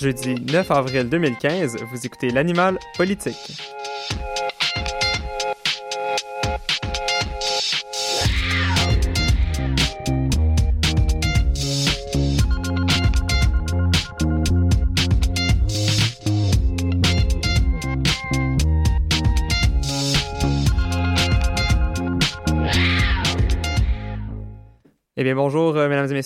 Jeudi 9 avril 2015, vous écoutez l'animal politique.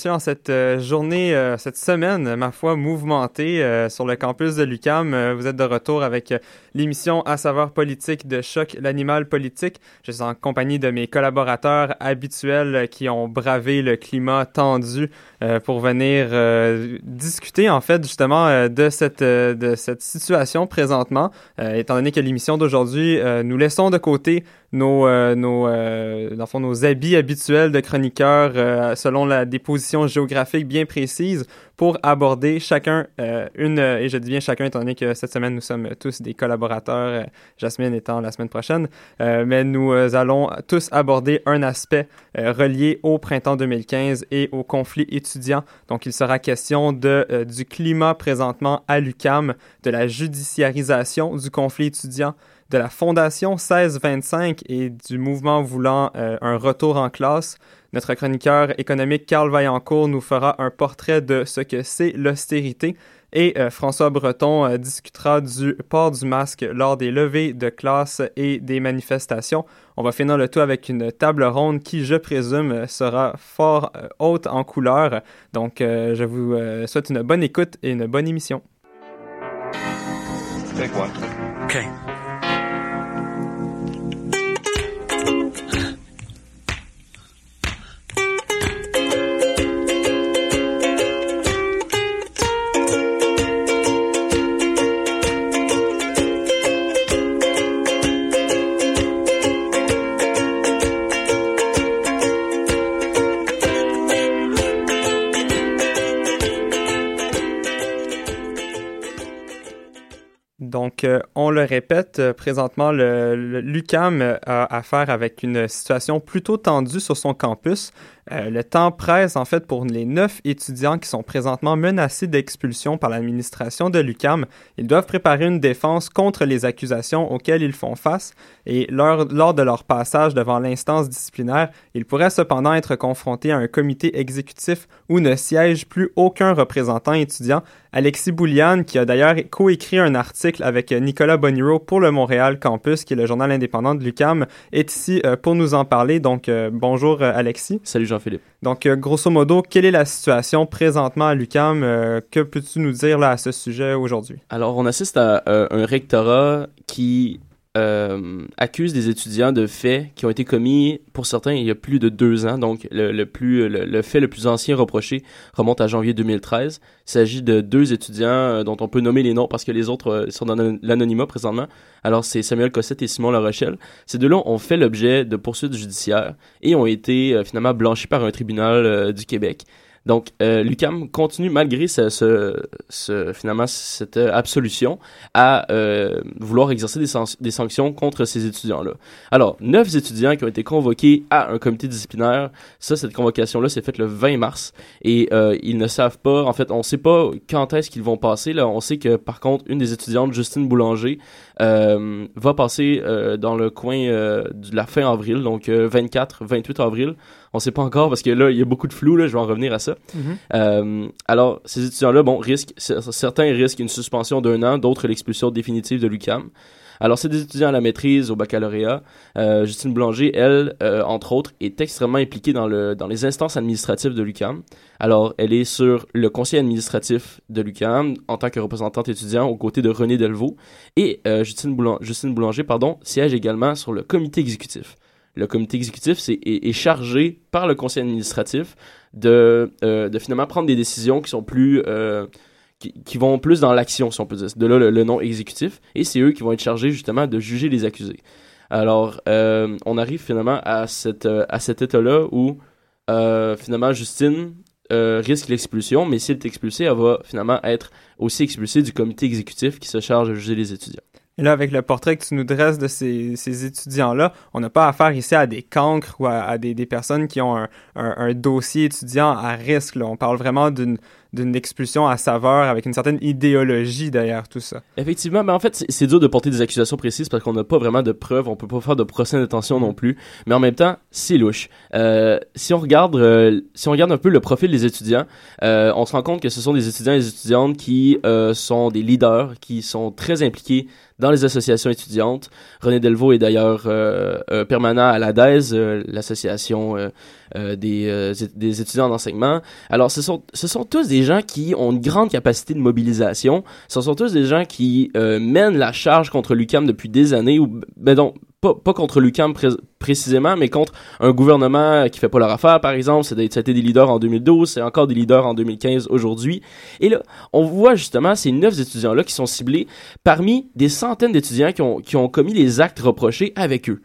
Messieurs. En cette euh, journée, euh, cette semaine, ma foi, mouvementée euh, sur le campus de l'UCAM, vous êtes de retour avec l'émission à saveur politique de Choc, l'animal politique. Je suis en compagnie de mes collaborateurs habituels qui ont bravé le climat tendu pour venir discuter, en fait, justement, de, cette, de cette situation présentement. Étant donné que l'émission d'aujourd'hui, nous laissons de côté nos, euh, nos, euh, dans fond, nos habits habituels de chroniqueurs euh, selon la, des positions géographiques bien précises pour aborder chacun euh, une, et je dis bien chacun étant donné que cette semaine nous sommes tous des collaborateurs, euh, Jasmine étant la semaine prochaine, euh, mais nous allons tous aborder un aspect relié au printemps 2015 et au conflit étudiant. Donc il sera question de, du climat présentement à l'UCAM, de la judiciarisation du conflit étudiant, de la Fondation 1625 et du mouvement voulant euh, un retour en classe. Notre chroniqueur économique Carl Vaillancourt nous fera un portrait de ce que c'est l'austérité et euh, François Breton euh, discutera du port du masque lors des levées de classe et des manifestations. On va finir le tout avec une table ronde qui, je présume, sera fort euh, haute en couleur. Donc, euh, je vous euh, souhaite une bonne écoute et une bonne émission. Take one. Okay. On le répète, euh, présentement, le, le- euh, a affaire avec une situation plutôt tendue sur son campus. Euh, le temps presse, en fait, pour les neuf étudiants qui sont présentement menacés d'expulsion par l'administration de l'UQAM. Ils doivent préparer une défense contre les accusations auxquelles ils font face et lors, lors de leur passage devant l'instance disciplinaire, ils pourraient cependant être confrontés à un comité exécutif où ne siège plus aucun représentant étudiant. Alexis Bouliane, qui a d'ailleurs coécrit un article avec Nicolas Boniro pour le Montréal Campus, qui est le journal indépendant de l'UQAM, est ici euh, pour nous en parler. Donc, euh, bonjour euh, Alexis. Salut Jean-Philippe. Donc, euh, grosso modo, quelle est la situation présentement à l'UQAM? Euh, que peux-tu nous dire là, à ce sujet aujourd'hui? Alors, on assiste à euh, un rectorat qui euh, accuse des étudiants de faits qui ont été commis, pour certains, il y a plus de deux ans. Donc, le, plus, le, fait le plus ancien reproché remonte à janvier 2013. Il s'agit de deux étudiants euh, dont on peut nommer les noms parce que les autres euh, sont dans l'anonymat présentement. Alors, c'est Samuel Cossette et Simon La Rochelle. Ces deux-là ont fait l'objet de poursuites judiciaires et ont été finalement blanchis par un tribunal du Québec. Donc, euh, l'UCAM continue, malgré ce, ce, ce- finalement cette euh, absolution, à euh, vouloir exercer des, san- des sanctions contre ces étudiants-là. Alors, neuf étudiants qui ont été convoqués à un comité disciplinaire. Ça, cette convocation-là s'est faite le 20 mars. Et euh, ils ne savent pas, en fait, on ne sait pas quand est-ce qu'ils vont passer. Là, on sait que, par contre, une des étudiantes, Justine Boulanger, euh, va passer euh, dans le coin de la fin avril, donc euh, 24, 28 avril. On sait pas encore parce que là, il y a beaucoup de flou, là, je vais en revenir à ça. Euh, alors, ces étudiants-là, bon, risquent, certains risquent une suspension d'un an, d'autres l'expulsion définitive de l'UCAM. Alors, c'est des étudiants à la maîtrise, au baccalauréat. Euh, Justine Boulanger, elle, euh, entre autres, est extrêmement impliquée dans, le, dans les instances administratives de l'UCAM. Alors, elle est sur le conseil administratif de l'UCAM en tant que représentante étudiant aux côtés de René Delvaux. Et euh, Justine, Boulan- Justine Boulanger pardon, siège également sur le comité exécutif. Le comité exécutif est, chargé par le conseil administratif de, euh, de finalement prendre des décisions qui sont plus... euh, qui, vont plus dans l'action, si on peut dire. De là le, nom exécutif. Et c'est eux qui vont être chargés justement de juger les accusés. Alors, euh, on arrive finalement à, cet état-là où finalement Justine risque l'expulsion, mais si elle est expulsée, elle va finalement être aussi expulsée du comité exécutif qui se charge de juger les étudiants. Et là, avec le portrait que tu nous dresses de ces, ces étudiants-là, on n'a pas affaire ici à des cancres ou à, des, des, personnes qui ont un, un, un, dossier étudiant à risque. Là. On parle vraiment d'une d'une expulsion à saveur avec une certaine idéologie derrière tout ça. Effectivement, mais en fait, c'est dur de porter des accusations précises parce qu'on n'a pas vraiment de preuves, on peut pas faire de procès d'intention non plus, mais en même temps, c'est louche. Euh, si on regarde euh, si on regarde un peu le profil des étudiants, euh, on se rend compte que ce sont des étudiants et des étudiantes qui sont des leaders, qui sont très impliqués dans les associations étudiantes. René Delvaux est d'ailleurs permanent à la DES, euh, l'association des, des, étudiants d'enseignement. Alors, ce sont, ce sont tous des gens qui ont une grande capacité de mobilisation. Ce sont tous des gens qui mènent la charge contre l'UCAM depuis des années, ou ben donc, pas, contre l'UCAM précisément, mais contre un gouvernement qui fait pas leur affaire, par exemple. Été des leaders en 2012, c'est encore des leaders en 2015 aujourd'hui. Et là, on voit justement ces neuf étudiants-là qui sont ciblés parmi des centaines d'étudiants qui ont, commis les actes reprochés avec eux.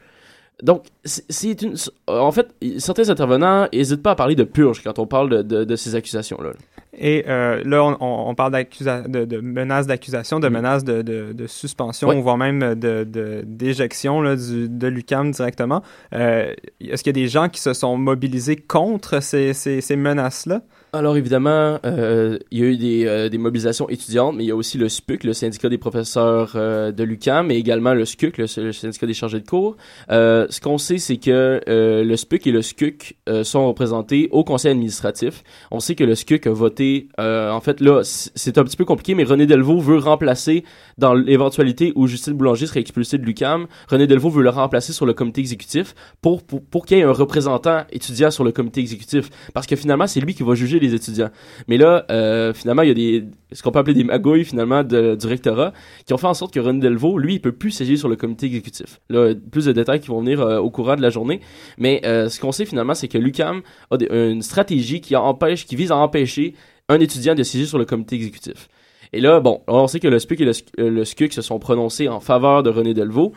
Donc, c'est une. En fait, certains intervenants n'hésitent pas à parler de purge quand on parle de, ces accusations-là. Et euh, là, on, on parle de, de, menaces d'accusation, de menaces de, de, suspension, voire même d'éjection de l'UCAM directement. Euh, Est-ce qu'il y a des gens qui se sont mobilisés contre ces, ces, ces menaces-là? Alors évidemment, euh, il y a eu des, euh, des, mobilisations étudiantes, mais il y a aussi le SPUC, le syndicat des professeurs euh, de l'UQAM, mais également le SCUC, le, syndicat des chargés de cours. Ce qu'on sait, c'est que le SPUC et le SCUC sont représentés au conseil administratif. On sait que le SCUC a voté, en fait là, c'est un petit peu compliqué, mais René Delvaux veut remplacer, dans l'éventualité où Justine Boulanger serait expulsée de l'UQAM, René Delvaux veut le remplacer sur le comité exécutif pour, pour qu'il y ait un représentant étudiant sur le comité exécutif. Parce que finalement, c'est lui qui va juger les étudiants. Mais là, euh, finalement, il y a des ce qu'on peut appeler des magouilles finalement du rectorat qui ont fait en sorte que René Delvaux, lui, il peut plus siéger sur le comité exécutif. Là, plus de détails qui vont venir euh, au courant de la journée. Mais euh, ce qu'on sait finalement, c'est que l'UCAM a une stratégie qui empêche, qui vise à empêcher un étudiant de siéger sur le comité exécutif. Et là, bon, on sait que le SPUC et le, le se sont prononcés en faveur de René Delvaux.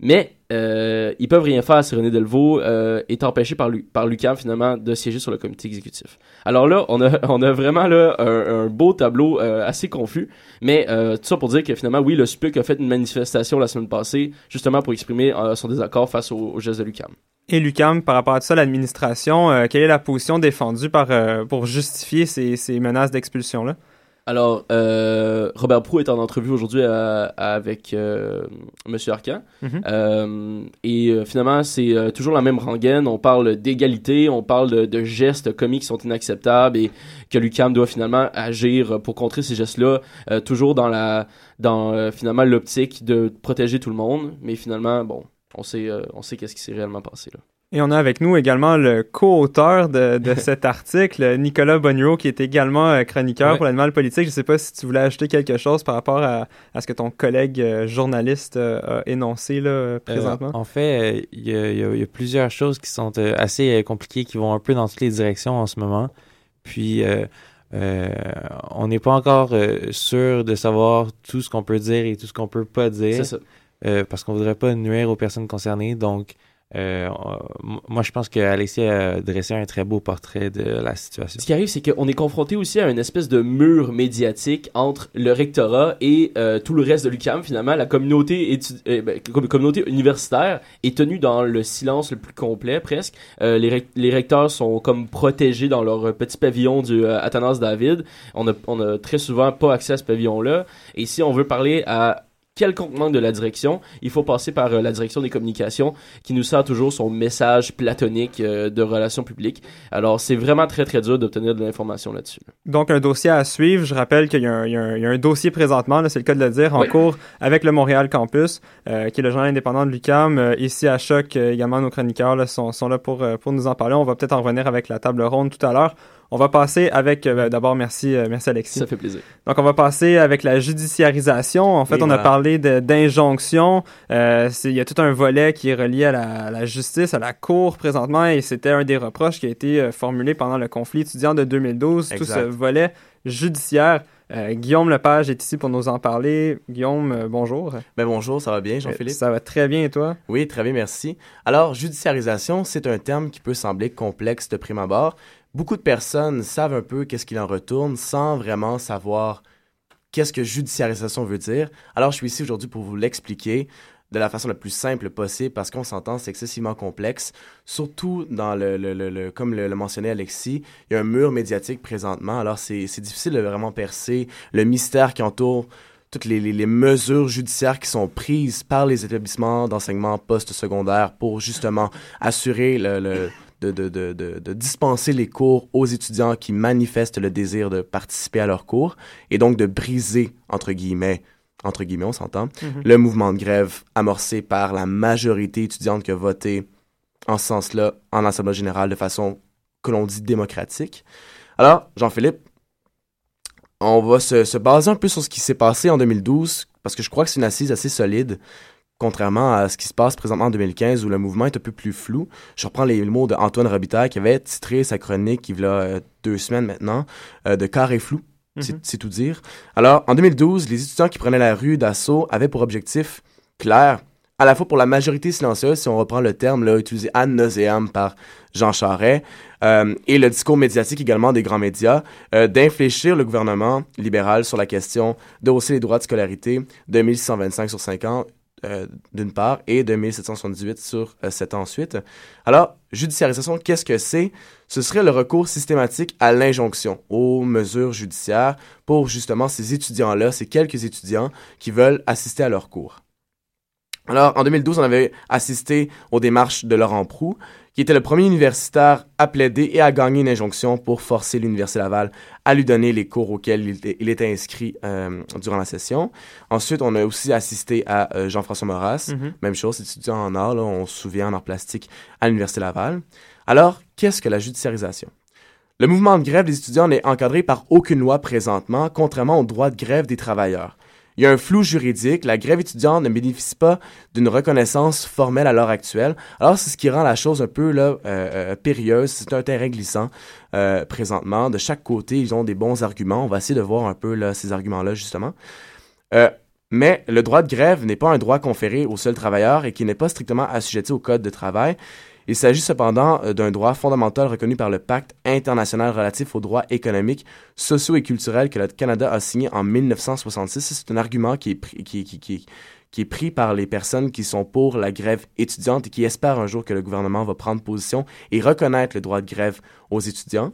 Mais euh, ils peuvent rien faire si René Delvaux euh, est empêché par, l'UQAM finalement de siéger sur le comité exécutif. Alors là, on a, vraiment là un, beau tableau euh, assez confus, mais euh, tout ça pour dire que finalement, oui, le SPUC a fait une manifestation la semaine passée justement pour exprimer euh, son désaccord face au, au geste de l'UQAM. Et l'UQAM, par rapport à ça, l'administration, quelle est la position défendue par, pour justifier ces, ces menaces d'expulsion-là? Alors, euh, Robert Prou est en entrevue aujourd'hui avec euh, Monsieur Arcan. Mhm. Euh, et finalement, c'est toujours la même rengaine. On parle d'égalité, on parle de, gestes commis qui sont inacceptables et que l'UCAM doit finalement agir pour contrer ces gestes-là, toujours dans la dans finalement l'optique de protéger tout le monde. Mais finalement, bon, on sait, on sait qu'est-ce qui s'est réellement passé là. Et on a avec nous également le co-auteur de, de cet article, Nicolas Bonneau, qui est également euh, chroniqueur pour l'animal politique. Je ne sais pas si tu voulais ajouter quelque chose par rapport à, à ce que ton collègue euh, journaliste euh, a énoncé là, présentement. en fait, il y, y, a plusieurs choses qui sont assez compliquées, qui vont un peu dans toutes les directions en ce moment. Puis, on n'est pas encore sûr de savoir tout ce qu'on peut dire et tout ce qu'on peut pas dire. Ça. parce qu'on voudrait pas nuire aux personnes concernées. Donc, euh, moi, je pense qu'Alexis a dressé un très beau portrait de la situation. Ce qui arrive, c'est qu'on est confronté aussi à une espèce de mur médiatique entre le rectorat et euh, tout le reste de l'UCAM. Finalement, la communauté, euh, ben, communauté universitaire est tenue dans le silence le plus complet, presque. les, les, recteurs sont comme protégés dans leur petit pavillon du Athanas David. On a, on a très souvent pas accès à ce pavillon-là. Et si on veut parler à quelconque manque de la direction, il faut passer par euh, la direction des communications qui nous sert toujours son message platonique euh, de relations publiques. Alors, c'est vraiment très, très dur d'obtenir de l'information là-dessus. Donc, un dossier à suivre. Je rappelle qu'il y, a un dossier présentement, c'est le cas de le dire, en cours avec le Montréal Campus, euh, qui est le journal indépendant de l'UQAM. ici à Choc, également, nos chroniqueurs sont, sont, là pour, pour nous en parler. On va peut-être en revenir avec la table ronde tout à l'heure. On va passer avec, euh, d'abord, merci, euh, merci Alexis. Ça fait plaisir. Donc, on va passer avec la judiciarisation. En fait, on a parlé d'injonction. Euh, il y a tout un volet qui est relié à la, justice, à la cour présentement, et c'était un des reproches qui a été formulé pendant le conflit étudiant de 2012. Tout ce volet judiciaire. Euh, Guillaume Lepage est ici pour nous en parler. Guillaume, euh, bonjour. Ben bonjour, ça va bien, Jean-Philippe? ça va très bien et toi? Oui, très bien, merci. Alors, judiciarisation, c'est un terme qui peut sembler complexe de prime abord. Beaucoup de personnes savent un peu qu'est-ce qu'il en retourne sans vraiment savoir qu'est-ce que judiciarisation veut dire. Alors, je suis ici aujourd'hui pour vous l'expliquer de la façon la plus simple possible parce qu'on s'entend, c'est excessivement complexe. Surtout dans le, comme le, mentionnait Alexis, il y a un mur médiatique présentement. Alors, c'est difficile de vraiment percer le mystère qui entoure toutes les, mesures judiciaires qui sont prises par les établissements d'enseignement post-secondaire pour justement assurer le, de, de, de, de, dispenser les cours aux étudiants qui manifestent le désir de participer à leurs cours et donc de briser, entre guillemets, entre guillemets, on s'entend, mhm. le mouvement de grève amorcé par la majorité étudiante qui a voté en ce sens-là en Assemblée générale de façon que l'on dit démocratique. Alors, Jean-Philippe, on va se, se, baser un peu sur ce qui s'est passé en 2012, parce que je crois que c'est une assise assez solide, contrairement à ce qui se passe présentement en 2015, où le mouvement est un peu plus flou. Je reprends les mots d'Antoine Robitaille, qui avait titré sa chronique il y a euh, deux semaines maintenant, euh, de carré flou. Mhm. C'est tout dire. Alors, en 2012, les étudiants qui prenaient la rue d'assaut avaient pour objectif clair, à la fois pour la majorité silencieuse, si on reprend le terme là, utilisé ad nauseam par Jean Charest, euh, et le discours médiatique également des grands médias, euh, d'infléchir le gouvernement libéral sur la question de hausser les droits de scolarité de 1625 sur 5 ans euh, d'une part, et de 1778 sur euh, 7 ans ensuite. Alors, judiciarisation, qu'est-ce que c'est? Ce serait le recours systématique à l'injonction, aux mesures judiciaires pour justement ces étudiants-là, ces quelques étudiants qui veulent assister à leurs cours. Alors, en 2012, on avait assisté aux démarches de Laurent Prou, qui était le premier universitaire à plaider et à gagner une injonction pour forcer l'Université Laval à lui donner les cours auxquels il, était inscrit euh, durant la session. Ensuite, on a aussi assisté à euh, Jean-François Maurras, mm-hmm. même chose, étudiant en art, on se souvient en art plastique à l'Université Laval. Alors, qu'est-ce que la judiciarisation? Le mouvement de grève des étudiants n'est encadré par aucune loi présentement, contrairement au droit de grève des travailleurs. Il y a un flou juridique. La grève étudiante ne bénéficie pas d'une reconnaissance formelle à l'heure actuelle. Alors, c'est ce qui rend la chose un peu là, euh, euh, périlleuse. C'est un terrain glissant euh, présentement. De chaque côté, ils ont des bons arguments. On va essayer de voir un peu ces arguments-là, justement. mais le droit de grève n'est pas un droit conféré aux seuls travailleurs et qui n'est pas strictement assujetti au Code de travail. Il s'agit cependant euh, d'un droit fondamental reconnu par le Pacte international relatif aux droits économiques, sociaux et culturels que le Canada a signé en 1966. C'est un argument qui est, pris, qui, qui, qui, qui est pris par les personnes qui sont pour la grève étudiante et qui espèrent un jour que le gouvernement va prendre position et reconnaître le droit de grève aux étudiants.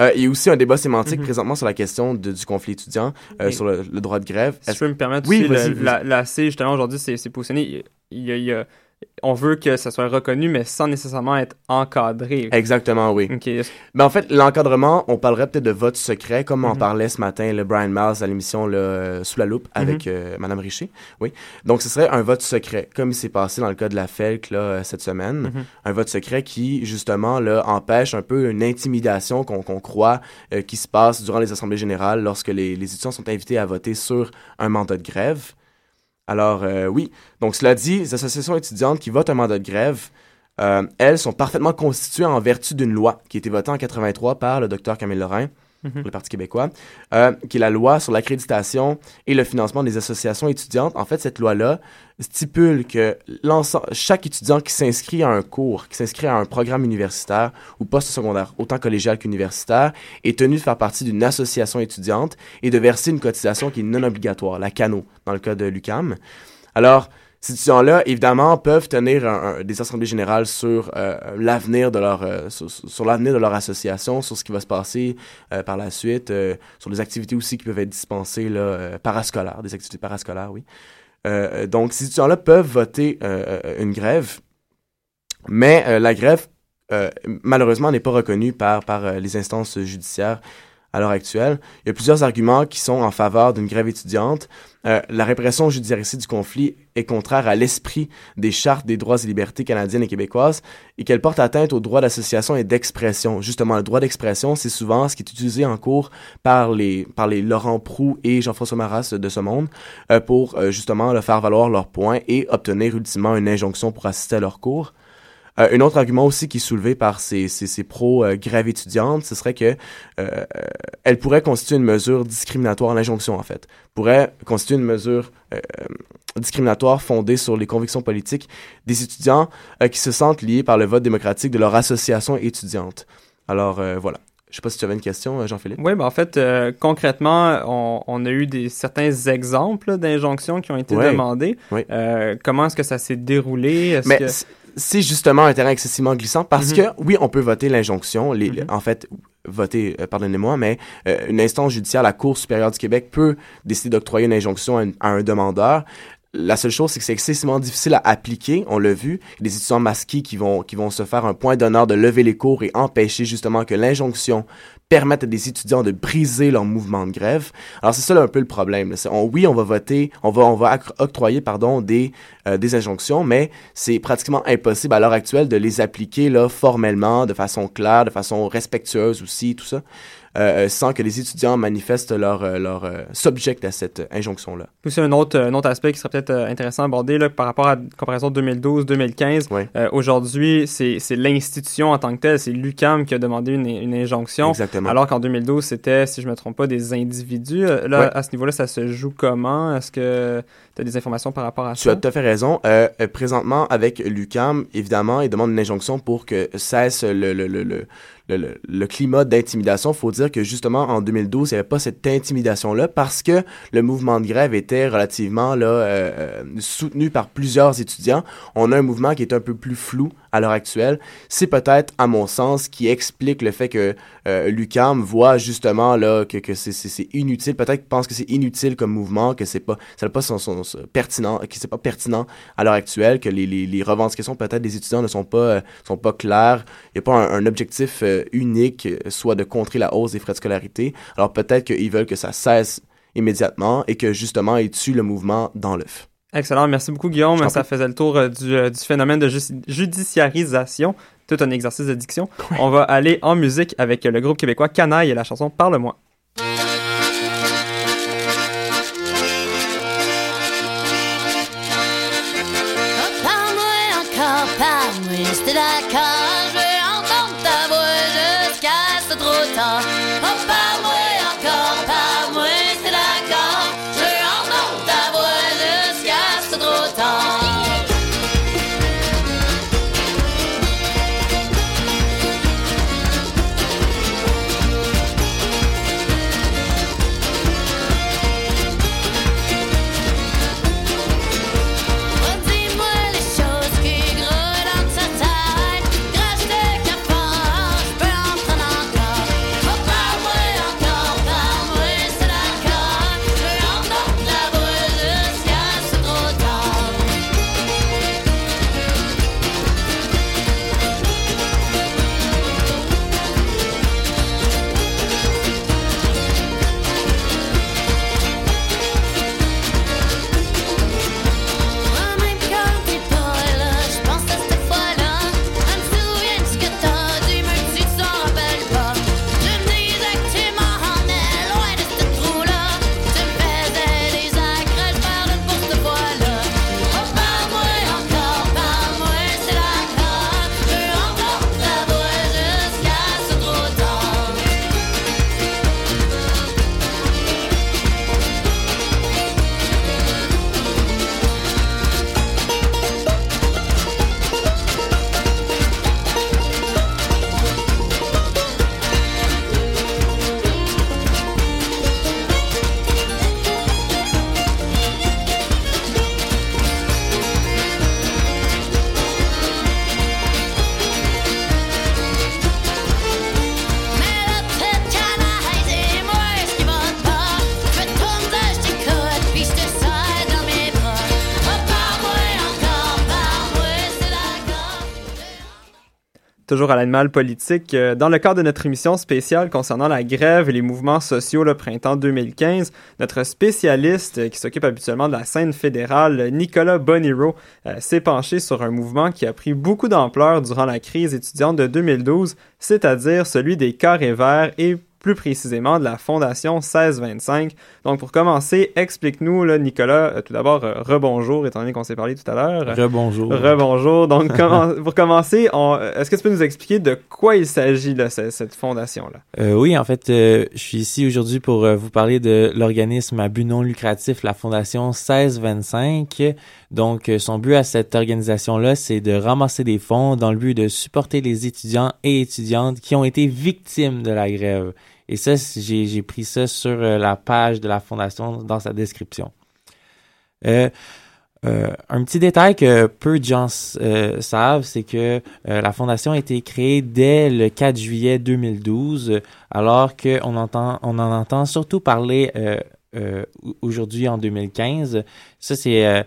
Euh, il y a aussi un débat sémantique mhm. présentement sur la question du conflit étudiant, euh, sur le, droit de grève. Si je peux me permettre, oui, la, la, C, justement, aujourd'hui, c'est positionné. Il y a, il y a on veut que ça soit reconnu, mais sans nécessairement être encadré. Exactement, oui. Mais ben, en fait, l'encadrement, on parlerait peut-être de vote secret, comme on mhm. parlait ce matin, le Brian Miles à l'émission Sous la loupe avec mhm. euh, Madame Richer. Oui. Donc, ce serait un vote secret, comme il s'est passé dans le cas de la FELC là, euh, cette semaine. Mhm. Un vote secret qui, justement, là, empêche un peu une intimidation qu'on croit euh, qui se passe durant les assemblées générales lorsque les, les étudiants sont invités à voter sur un mandat de grève. Alors euh, oui, donc cela dit, les associations étudiantes qui votent un mandat de grève, euh, elles sont parfaitement constituées en vertu d'une loi qui a été votée en 83 par le docteur Camille Lorrain, Mhm. le Parti québécois, euh, qui est la loi sur l'accréditation et le financement des associations étudiantes. En fait, cette loi-là stipule que chaque étudiant qui s'inscrit à un cours, qui s'inscrit à un programme universitaire ou post-secondaire, autant collégial qu'universitaire, est tenu de faire partie d'une association étudiante et de verser une cotisation qui est non obligatoire, la CANO, dans le cas de l'UCAM. Alors, ces étudiants-là, évidemment, peuvent tenir des assemblées générales sur euh, l'avenir de leur euh, sur, l'avenir de leur association, sur ce qui va se passer euh, par la suite, sur les activités aussi qui peuvent être dispensées parascolaires, des activités parascolaires, oui. donc, ces étudiants-là peuvent voter une grève, mais la grève, malheureusement, n'est pas reconnue par, par les instances judiciaires à l'heure actuelle. Il y a plusieurs arguments qui sont en faveur d'une grève étudiante. Euh, la répression judiciarisée du conflit est contraire à l'esprit des chartes des droits et libertés canadiennes et québécoises et qu'elle porte atteinte aux droits d'association et d'expression. Justement, le droit d'expression, c'est souvent ce qui est utilisé en cours par les, par les Laurent Prou et Jean-François Maras de ce monde euh, pour euh, justement le faire valoir leurs points et obtenir ultimement une injonction pour assister à leurs cours. Euh, un autre argument aussi qui est soulevé par ces, ces, ces pro-grève étudiantes, ce serait que euh, elle pourrait constituer une mesure discriminatoire, l'injonction en fait, pourrait constituer une mesure euh, discriminatoire fondée sur les convictions politiques des étudiants euh, qui se sentent liés par le vote démocratique de leur association étudiante. Alors euh, voilà. Je sais pas si tu avais une question, euh, Jean-Philippe. Oui, ben en fait, euh, concrètement, on, on a eu des certains exemples d'injonctions qui ont été Ouais. demandées. Euh, comment est-ce que ça s'est déroulé? Est-ce Mais que- c'est justement un terrain excessivement glissant parce Mhm. que, oui, on peut voter l'injonction, les, Mhm. en fait, voter, euh, pardonnez-moi, mais euh, une instance judiciaire, la Cour supérieure du Québec, peut décider d'octroyer une injonction à, un- à un demandeur. La seule chose, c'est que c'est excessivement difficile à appliquer, on l'a vu. Des étudiants masqués qui vont, qui vont se faire un point d'honneur de lever les cours et empêcher justement que l'injonction permette à des étudiants de briser leur mouvement de grève. Alors c'est ça là, un peu le problème. on- oui, on va voter, on va, on va octroyer pardon des, euh, des injonctions, mais c'est pratiquement impossible à l'heure actuelle de les appliquer là formellement, de façon claire, de façon respectueuse aussi, tout ça, euh, sans que les étudiants manifestent leur euh, leur euh, subject à cette euh, injonction là. Aussi, un autre, un autre aspect qui serait peut-être euh, intéressant à aborder là, par rapport à la comparaison 2012-2015. Ouais. Euh, Aujourd'hui, c'est c'est l'institution en tant que telle, c'est l'UCAM qui a demandé une, une injonction. Exactement. Alors qu'en 2012, c'était, si je me trompe pas, des individus. Euh, Là, à ce niveau-là, ça se joue comment? Est-ce que tu as des informations par rapport à Tu ça? as tout à fait raison. Euh, euh, présentement, avec l'UCAM, évidemment, il demande une injonction pour que cesse le, le, le, le, le, le- climat d'intimidation. faut dire que justement, en 2012, il n'y avait pas cette intimidation-là parce que le mouvement de grève était relativement là, euh, euh, soutenu par plusieurs étudiants. On a un mouvement qui est un peu plus flou à l'heure actuelle. C'est peut-être, à mon sens, qui explique le fait que euh, l'UCAM voit justement là, que, que c'est- inutile. Peut-être pense que c'est inutile comme mouvement, que c'est pas, pas son, son- pertinent, pas pertinent à l'heure actuelle, que les, les, revendications peut-être des étudiants ne sont pas, euh, sont pas claires. Il n'y a pas un, objectif unique, euh, soit de contrer la hausse des frais de scolarité. Alors peut-être qu'ils veulent que ça cesse immédiatement et que justement ils tuent le mouvement dans l'œuf. Excellent. Merci beaucoup, Guillaume. Ça faisait le tour euh, du, euh, du phénomène de ju- judiciarisation. Tout un exercice de diction. On va aller en musique avec le groupe québécois Canaille et la chanson Parle-moi. Toujours à l'animal politique. Euh, Dans le cadre de notre émission spéciale concernant la grève et les mouvements sociaux le printemps 2015, notre spécialiste euh, qui s'occupe habituellement de la scène fédérale, Nicolas Boniro, euh, s'est penché sur un mouvement qui a pris beaucoup d'ampleur durant la crise étudiante de 2012, c'est-à-dire celui des carrés verts et plus précisément de la Fondation 1625. Donc, pour commencer, explique-nous, Nicolas, euh, tout d'abord, euh, rebonjour, étant donné qu'on s'est parlé tout à l'heure. Rebonjour. Rebonjour. Donc, comment- pour commencer, on- est-ce que tu peux nous expliquer de quoi il s'agit, ce- cette fondation-là? Euh, oui, en fait, euh, je suis ici aujourd'hui pour euh, vous parler de l'organisme à but non lucratif, la Fondation 1625. Donc, euh, son but à cette organisation-là, c'est de ramasser des fonds dans le but de supporter les étudiants et étudiantes qui ont été victimes de la grève. Et ça, j'ai pris ça sur euh, la page de la Fondation dans sa description. Euh, euh, un petit détail que peu de gens euh, savent, c'est que euh, la fondation a été créée dès le 4 juillet 2012, euh, alors qu'on entend, on en entend surtout parler euh, euh, aujourd'hui en 2015. Ça, c'est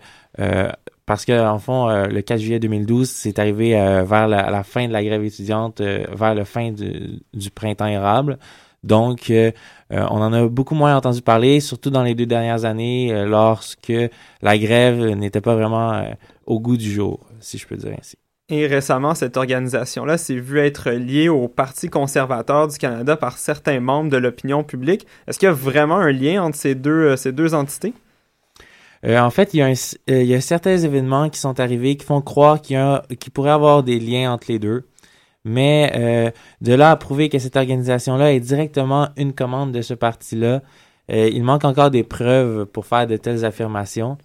parce que en fond, le 4 juillet 2012, c'est arrivé vers la, la fin de la grève étudiante, vers la fin du, du printemps érable. Donc, euh, euh, on en a beaucoup moins entendu parler, surtout dans les deux dernières années, euh, lorsque la grève n'était pas vraiment euh, au goût du jour, si je peux dire ainsi. Et récemment, cette organisation-là s'est vue être liée au Parti conservateur du Canada par certains membres de l'opinion publique. Est-ce qu'il y a vraiment un lien entre ces deux, ces deux entités? Euh, en fait, il y, a un- euh, il y a certains événements qui sont arrivés qui font croire qu'il y a, qu'il pourrait y avoir des liens entre les deux. Mais euh, de là à prouver que cette organisation-là est directement une commande de ce parti-là, euh, il manque encore des preuves pour faire de telles affirmations.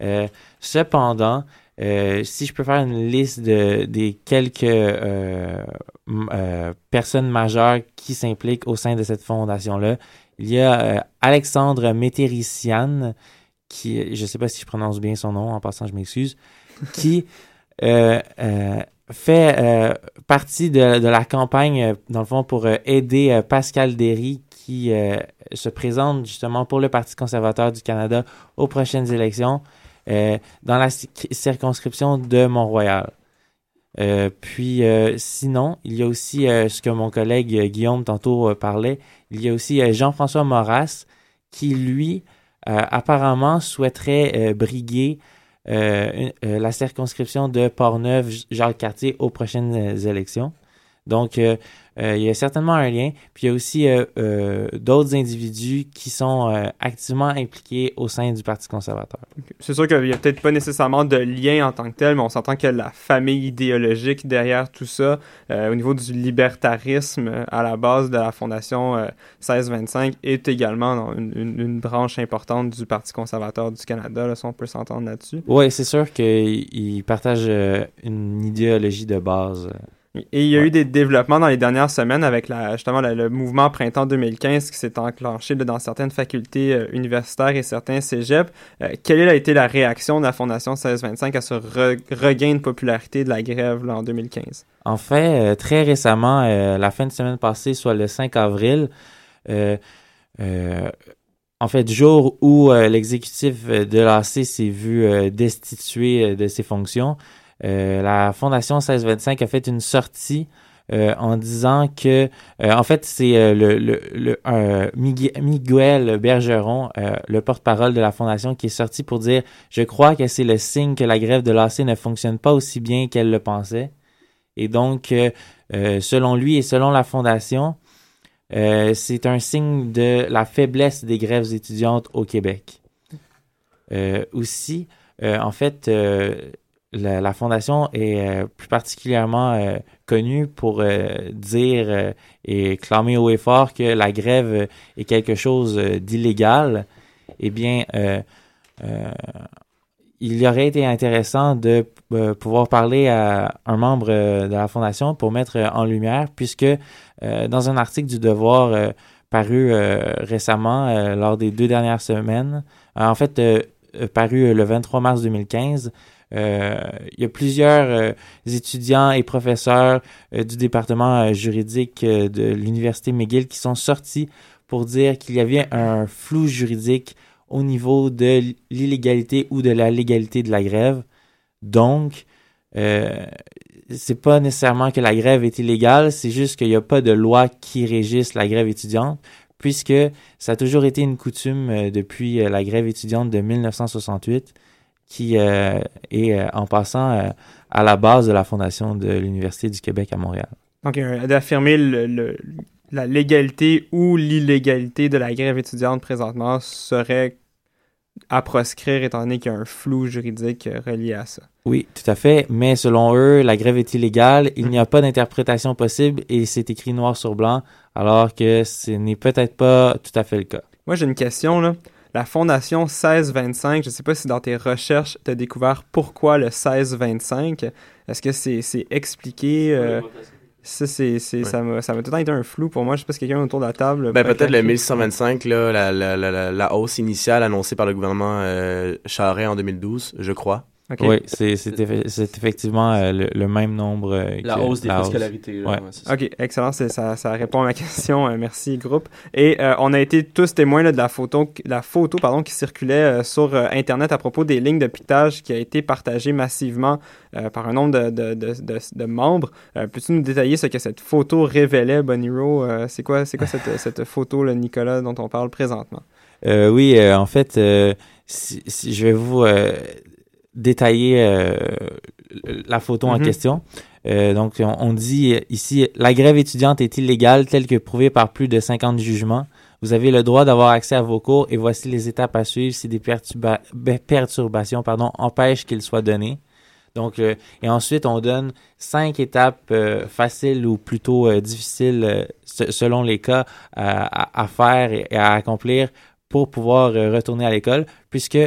Euh, cependant, euh, si je peux faire une liste de, des quelques euh, euh, personnes majeures qui s'impliquent au sein de cette fondation-là, il y a Alexandre Métérician, qui, je sais pas si je prononce bien son nom, en passant, je m'excuse, qui fait euh, partie de, de la campagne, euh, dans le fond, pour euh, aider euh, Pascal Derry, qui euh, se présente justement pour le Parti conservateur du Canada aux prochaines élections euh, dans la ci- circonscription de Mont-Royal. Puis sinon, il y a aussi ce que mon collègue Guillaume tantôt parlait, il y a aussi Jean-François Maurras qui, lui, apparemment souhaiterait briguer euh, euh, la circonscription de Portneuf-Jacques-Cartier aux prochaines euh, élections. Donc, euh, euh, il y a certainement un lien. Puis, il y a aussi euh, d'autres individus qui sont activement impliqués au sein du Parti conservateur. C'est sûr qu'il n'y a peut-être pas nécessairement de lien en tant que tel, mais on s'entend que la famille idéologique derrière tout ça, au niveau du libertarisme à la base de la Fondation euh, 1625, est également dans une, une- une branche importante du Parti conservateur du Canada, là, si on peut s'entendre là-dessus. Oui, c'est sûr qu'ils partagent une idéologie de base. Et il y a Ouais. eu des développements dans les dernières semaines avec la, justement la- le mouvement Printemps 2015 qui s'est enclenché dans certaines facultés euh, universitaires et certains cégeps. Euh, quelle a été la réaction de la Fondation 1625 à ce re- regain de popularité de la grève là, en 2015? En fait, euh, très récemment, la fin de semaine passée, soit le 5 avril, en fait, jour où l'exécutif de l'AC s'est vu destitué de ses fonctions, euh, la Fondation 1625 a fait une sortie euh, en disant que, euh, en fait, c'est le, le, le Migue- Miguel Bergeron, le porte-parole de la Fondation, qui est sorti pour dire Je crois que c'est le signe que la grève de l'AC ne fonctionne pas aussi bien qu'elle le pensait. Et donc, selon lui et selon la Fondation, c'est un signe de la faiblesse des grèves étudiantes au Québec. Aussi, en fait, la, la Fondation est euh, plus particulièrement euh, connue pour euh, dire euh, et clamer haut et fort que la grève est quelque chose euh, d'illégal. Eh bien, euh, il aurait été intéressant de pouvoir parler à un membre de la Fondation pour mettre en lumière, puisque dans un article du Devoir paru récemment, lors des deux dernières semaines, en fait, paru le 23 mars 2015, euh, il y a plusieurs euh, étudiants et professeurs euh, du département euh, juridique euh, de l'Université McGill qui sont sortis pour dire qu'il y avait un flou juridique au niveau de l'illégalité ou de la légalité de la grève. Donc, euh, c'est pas nécessairement que la grève est illégale, c'est juste qu'il n'y a pas de loi qui régisse la grève étudiante, puisque ça a toujours été une coutume euh, depuis euh, la grève étudiante de 1968, qui euh, est euh, en passant euh, à la base de la fondation de l'Université du Québec à Montréal. Donc, euh, d'affirmer le, le- la légalité ou l'illégalité de la grève étudiante présentement serait à proscrire étant donné qu'il y a un flou juridique relié à ça. Oui, tout à fait. Mais selon eux, la grève est illégale. Il n'y a pas d'interprétation possible et c'est écrit noir sur blanc, alors que ce n'est peut-être pas tout à fait le cas. Moi, j'ai une question, là. La Fondation 1625, je ne sais pas si dans tes recherches, tu as découvert pourquoi le 1625. Est-ce que c'est c'est expliqué? euh, ça, c'est, c'est, Ouais. ça, m'a, ça m'a tout le temps été un flou pour moi. Je sais pas si quelqu'un autour de la table. Ben, peut peut-être le clarifier. 1625, là, la, la, la, la, la hausse initiale annoncée par le gouvernement euh, Charest en 2012, je crois. Ok. Oui, c'est c'est effe- c'est effectivement euh, le, le même nombre. euh, La que- hausse des la scolarité. Ouais. ouais, c'est ça. Ok, excellent, c'est- ça, ça répond à ma question. Euh, merci, groupe. Et euh, on a été tous témoins là, de la photo, la photo pardon, qui circulait euh, sur euh, Internet à propos des lignes de piquetage qui a été partagée massivement euh, par un nombre de, de, de, de- de membres. Euh, Peux-tu nous détailler ce que cette photo révélait, Boniro? Euh, c'est quoi, c'est quoi cette, cette photo, là, Nicolas, dont on parle présentement? Euh, oui, euh, en fait, euh, si, si je vais vous euh, détailler euh, la photo en Mhm. question. Euh, donc, on, on dit ici, la grève étudiante est illégale telle que prouvée par plus de 50 jugements. Vous avez le droit d'avoir accès à vos cours et voici les étapes à suivre si des perturba- be- perturbations pardon, empêchent qu'ils soient donnés. Donc, euh, et ensuite, on donne cinq étapes euh, faciles ou plutôt euh, difficiles euh, se- selon les cas à, à- à faire et à accomplir pour pouvoir euh, retourner à l'école, puisque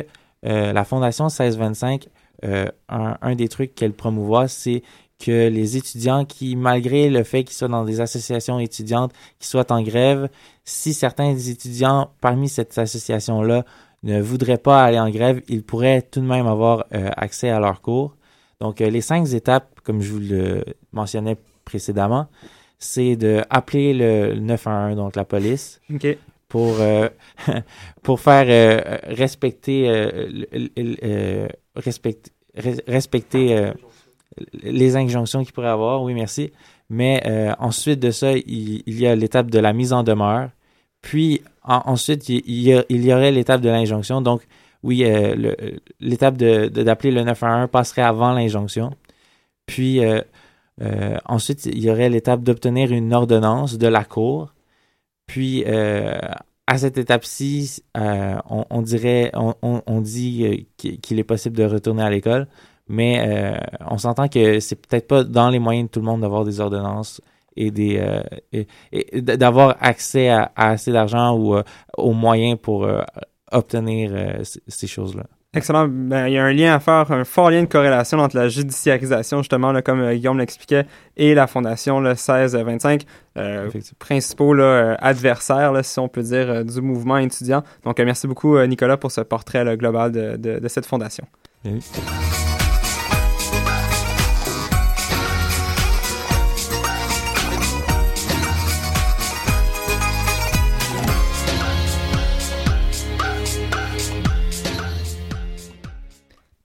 euh, la Fondation 1625, euh, un, un des trucs qu'elle promouvoit, c'est que les étudiants qui, malgré le fait qu'ils soient dans des associations étudiantes, qui soient en grève, si certains étudiants parmi cette association-là ne voudraient pas aller en grève, ils pourraient tout de même avoir euh, accès à leurs cours. Donc, euh, les cinq étapes, comme je vous le mentionnais précédemment, c'est de appeler le 911, donc la police, OK. Pour euh, pour faire euh, respecter euh, respecter les injonctions qu'il pourrait avoir. Oui, merci. Mais ensuite de ça, il, il y a l'étape de la mise en demeure. Puis en- ensuite, il, y il y aurait l'étape de l'injonction. Donc oui, l'étape d'appeler le 911 passerait avant l'injonction. Puis ensuite, il y aurait l'étape d'obtenir une ordonnance de la cour. Puis, euh, à cette étape-ci, euh, on, on dirait, on, on, dit euh, qu'il est possible de retourner à l'école, mais on s'entend que c'est peut-être pas dans les moyens de tout le monde d'avoir des ordonnances et des euh, et, d'avoir accès à, à assez d'argent ou aux moyens pour obtenir ces choses-là. Excellent. Ben, il y a un lien à faire, un fort lien de corrélation entre la judiciarisation, justement, là, comme euh, Guillaume l'expliquait, et la fondation le 1625, euh, principaux là, euh, adversaires, là, si on peut dire, du mouvement étudiant. Donc, merci beaucoup, Nicolas, pour ce portrait global de, de- de cette fondation. Oui.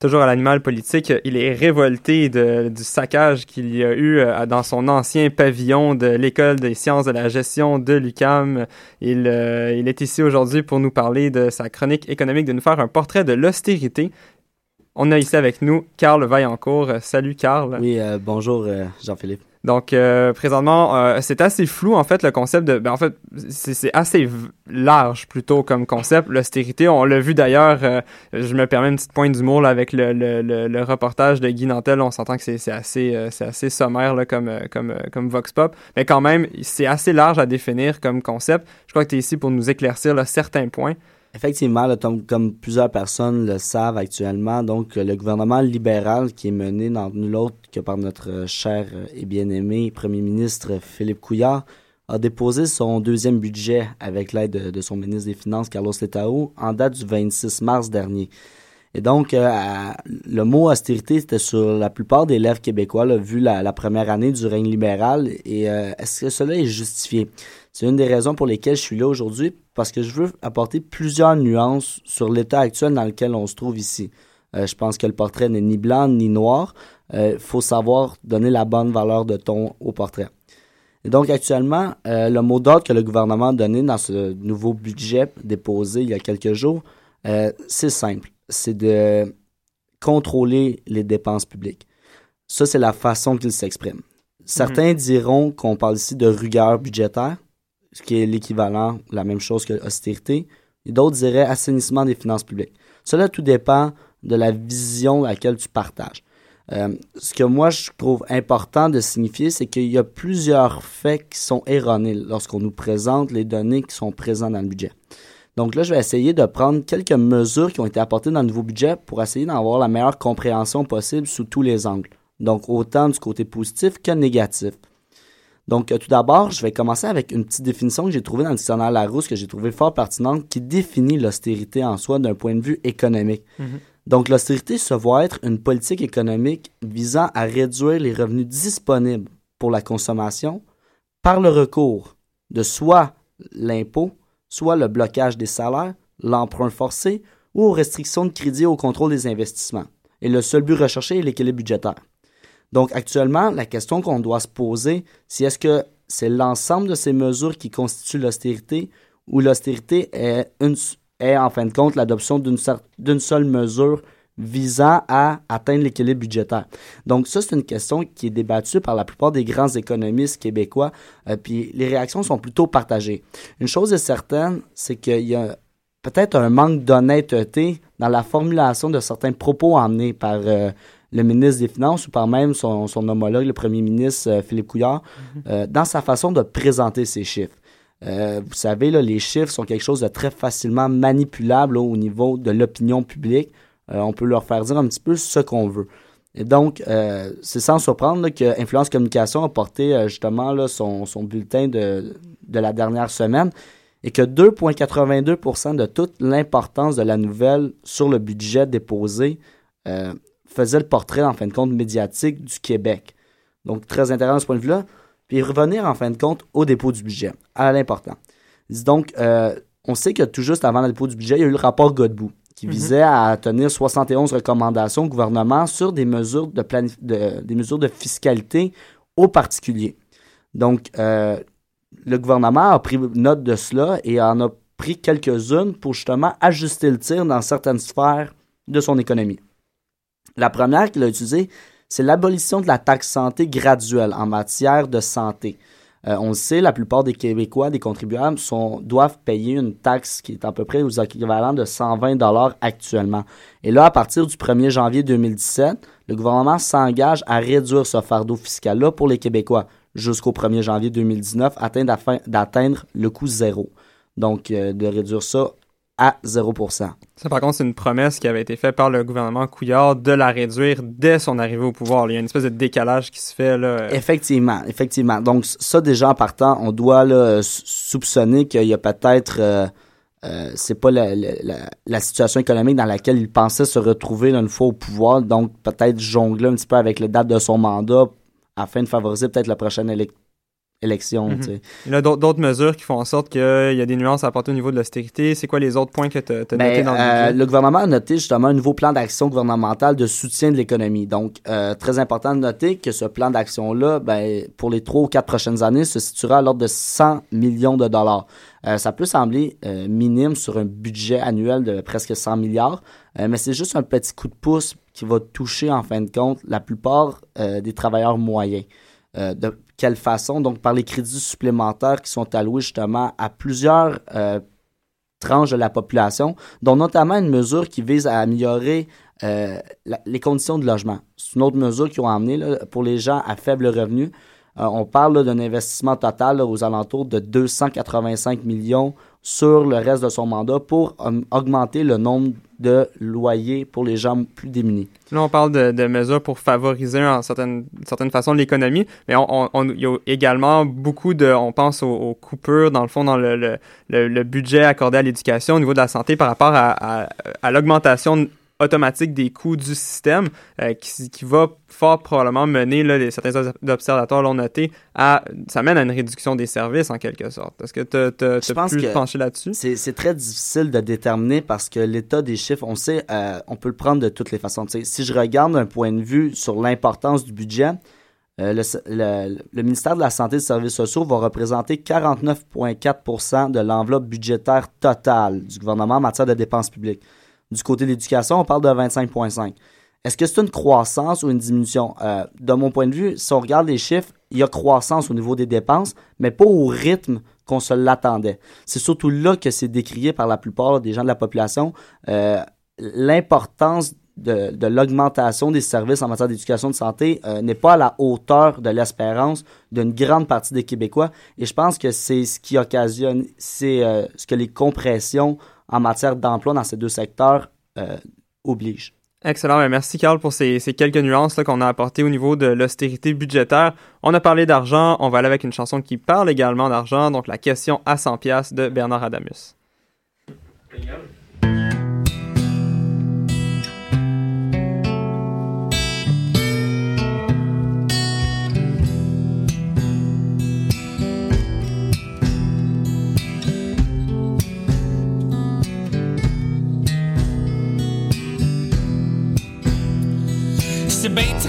Toujours à l'animal politique, il est révolté de- du saccage qu'il y a eu euh, dans son ancien pavillon de l'École des sciences de la gestion de l'UCAM. Il, euh, il est ici aujourd'hui pour nous parler de sa chronique économique, de nous faire un portrait de l'austérité. On a ici avec nous Carl Vaillancourt. Salut Carl. Oui, euh, bonjour Jean-Philippe. Donc, euh, présentement, euh, c'est assez flou, en fait, le concept de... Ben, en fait, c'est assez large, plutôt, comme concept, l'austérité. On l'a vu, d'ailleurs, euh, je me permets une petite pointe d'humour, avec le, le, le, reportage de Guy Nantel. On s'entend que c'est assez, assez sommaire, là, comme, comme, comme Vox Pop. Mais quand même, c'est assez large à définir comme concept. Je crois que tu es ici pour nous éclaircir, certains points. Effectivement, comme, plusieurs personnes le savent actuellement, donc euh, le gouvernement libéral qui est mené dans nul autre que par notre euh, cher euh, et bien-aimé premier ministre Philippe Couillard a déposé son deuxième budget avec l'aide de, de son ministre des Finances Carlos Letao en date du 26 mars dernier. Et donc, euh, le mot austérité, c'était sur la plupart des lèvres québécois, vu la, première année du règne libéral. Et euh, est-ce que cela est justifié? C'est une des raisons pour lesquelles je suis là aujourd'hui, parce que je veux apporter plusieurs nuances sur l'état actuel dans lequel on se trouve ici. Euh, je pense que le portrait n'est ni blanc ni noir. Il faut savoir donner la bonne valeur de ton au portrait. Et donc actuellement, le mot d'ordre que le gouvernement a donné dans ce nouveau budget déposé il y a quelques jours, c'est simple. C'est de contrôler les dépenses publiques. Ça, c'est la façon qu'il s'exprime. Certains diront qu'on parle ici de rigueur budgétaire. ce qui est l'équivalent, la même chose que austérité. Et d'autres diraient assainissement des finances publiques. Cela tout dépend de la vision à laquelle tu partages. Euh, ce que moi je trouve important de signifier, c'est qu'il y a plusieurs faits qui sont erronés lorsqu'on nous présente les données qui sont présentes dans le budget. Donc là, je vais essayer de prendre quelques mesures qui ont été apportées dans le nouveau budget pour essayer d'en avoir la meilleure compréhension possible sous tous les angles. Donc autant du côté positif que négatif. Donc euh, tout d'abord, je vais commencer avec une petite définition que j'ai trouvée dans le dictionnaire Larousse que j'ai trouvée fort pertinente qui définit l'austérité en soi d'un point de vue économique. Mhm. Donc, l'austérité se voit être une politique économique visant à réduire les revenus disponibles pour la consommation par le recours de soit l'impôt, soit le blocage des salaires, l'emprunt forcé ou aux restrictions de crédit au contrôle des investissements. Et le seul but recherché est l'équilibre budgétaire. Donc, actuellement, la question qu'on doit se poser, c'est est-ce que c'est l'ensemble de ces mesures qui constituent l'austérité ou l'austérité est en fin de compte l'adoption d'une seule mesure visant à atteindre l'équilibre budgétaire. Donc ça, c'est une question qui est débattue par la plupart des grands économistes québécois, euh, puis les réactions sont plutôt partagées. Une chose est certaine, c'est qu'il y a peut-être un manque d'honnêteté dans la formulation de certains propos emmenés par euh, le ministre des Finances ou par même son, son homologue, le premier ministre euh, Philippe Couillard, euh, dans sa façon de présenter ces chiffres. Euh, vous savez, là, les chiffres sont quelque chose de très facilement manipulable là, au niveau de l'opinion publique. Euh, on peut leur faire dire un petit peu ce qu'on veut. Et donc, euh, c'est sans surprendre que Influence Communication a porté euh, justement son, bulletin de, la dernière semaine et que 2,82% de toute l'importance de la nouvelle sur le budget déposé faisait le portrait, en fin de compte, médiatique du Québec. Donc, très intéressant de ce point de vue-là. Puis revenir, en fin de compte, au dépôt du budget, à l'important. Donc, on sait que tout juste avant le dépôt du budget, il y a eu le rapport Godbout qui Mhm. visait à tenir 71 recommandations au gouvernement sur des mesures de, de- des mesures de fiscalité aux particuliers. Donc, euh, le gouvernement a pris note de cela et en a pris quelques-unes pour justement ajuster le tir dans certaines sphères de son économie. La première qu'il a utilisée, c'est l'abolition de la taxe santé graduelle en matière de santé. Euh, on le sait, la plupart des Québécois, des contribuables, sont, doivent payer une taxe qui est à peu près aux équivalents de 120 dollars actuellement. Et là, à partir du 1er janvier 2017, le gouvernement s'engage à réduire ce fardeau fiscal-là pour les Québécois jusqu'au 1er janvier 2019, atteindre, d'atteindre le coût zéro. Donc, euh, de réduire ça à 0 Ça, par contre, c'est une promesse qui avait été faite par le gouvernement Couillard de la réduire dès son arrivée au pouvoir. Il y a une espèce de décalage qui se fait là. Effectivement, effectivement. Donc, ça, déjà, en partant, on doit là, soupçonner qu'il y a peut-être. euh, euh, c'est pas la, la- la- la situation économique dans laquelle il pensait se retrouver là, une fois au pouvoir. Donc, peut-être jongler un petit peu avec les dates de son mandat afin de favoriser peut-être la prochaine élec- élection. Mhm. Il y a d'autres mesures qui font en sorte qu'il y a des nuances à apporter au niveau de l'austérité. C'est quoi les autres points que tu as, Ben, notés dans le euh, le gouvernement a noté justement un nouveau plan d'action gouvernemental de soutien de l'économie. Donc, euh, très important de noter que ce plan d'action-là, ben, pour les trois ou quatre prochaines années, se situera à l'ordre de 100 millions de dollars. Euh, ça peut sembler euh, minime sur un budget annuel de presque 100 milliards, euh, mais c'est juste un petit coup de pouce qui va toucher en fin de compte la plupart euh, des travailleurs moyens. Euh, de quelle façon? Donc, par les crédits supplémentaires qui sont alloués justement à plusieurs euh, tranches de la population, dont notamment une mesure qui vise à améliorer euh, les conditions de logement. C'est une autre mesure qu'ils ont amené pour les gens à faible revenu. Euh, on parle d'un investissement total aux alentours de 285 millions sur le reste de son mandat pour euh, augmenter le nombre de loyers pour les gens plus démunis. Là, on parle de, mesures pour favoriser en certaine, certaine façon l'économie, mais il y a également beaucoup de, on pense aux, coupures, dans le fond, dans le, le, budget accordé à l'éducation au niveau de la santé par rapport à l'augmentation automatique des coûts du système euh, qui, qui va fort probablement mener, là, les, certains obs- observateurs l'ont noté, à, ça mène à une réduction des services en quelque sorte. Est-ce que tu as, pu pencher là-dessus? C'est c'est très difficile de déterminer parce que l'état des chiffres, on sait, euh, on peut le prendre de toutes les façons. Si je regarde d'un point de vue sur l'importance du budget, euh, le, le- le ministère de la Santé et des Services sociaux va représenter 49,4% de l'enveloppe budgétaire totale du gouvernement en matière de dépenses publiques. Du côté de l'éducation, on parle de 25,5 Est-ce que c'est une croissance ou une diminution? Euh, de mon point de vue, si on regarde les chiffres, il y a croissance au niveau des dépenses, mais pas au rythme qu'on se l'attendait. C'est surtout là que c'est décrié par la plupart des gens de la population euh, l'importance de, l'augmentation des services en matière d'éducation de santé euh, n'est pas à la hauteur de l'espérance d'une grande partie des Québécois. Et je pense que c'est ce qui occasionne, c'est ce que les compressions en matière d'emploi dans ces deux secteurs euh, obligent. Excellent. Ben, Merci, Carl, pour ces, ces quelques nuances qu'on a apportées au niveau de l'austérité budgétaire. On a parlé d'argent. On va aller avec une chanson qui parle également d'argent. Donc, la question à 100 pièces de Bernard Adamus. C'est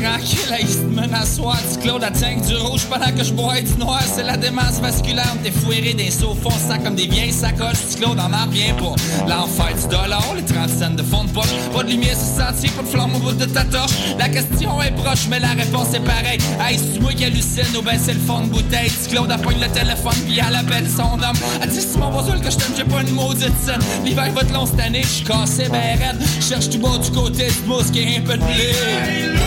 tranquille, à Eastman à soir, du Claude à tank du rouge pendant que je bois du noir. C'est la démence vasculaire, t'es fouéré des sauts fonçants comme des vieilles sacoches. Du Claude en revient pas. L'enfer du dollar, les 30 cents de fond de poche. Pas de lumière sur sentier, pas de flamme au bout de ta torche. La question est proche, mais la réponse est pareille. Hey, c'est moi qui hallucine ou ben c'est le fond de bouteille. Du Claude appogne le téléphone, puis elle appelle son homme. Elle dit, c'est mon bonjour que je t'aime, j'ai pas une maudite scène. L'hiver va te long cette année, je suis cassé, ben raide. Cherche tout bas du côté du mousse qui est un peu de blé.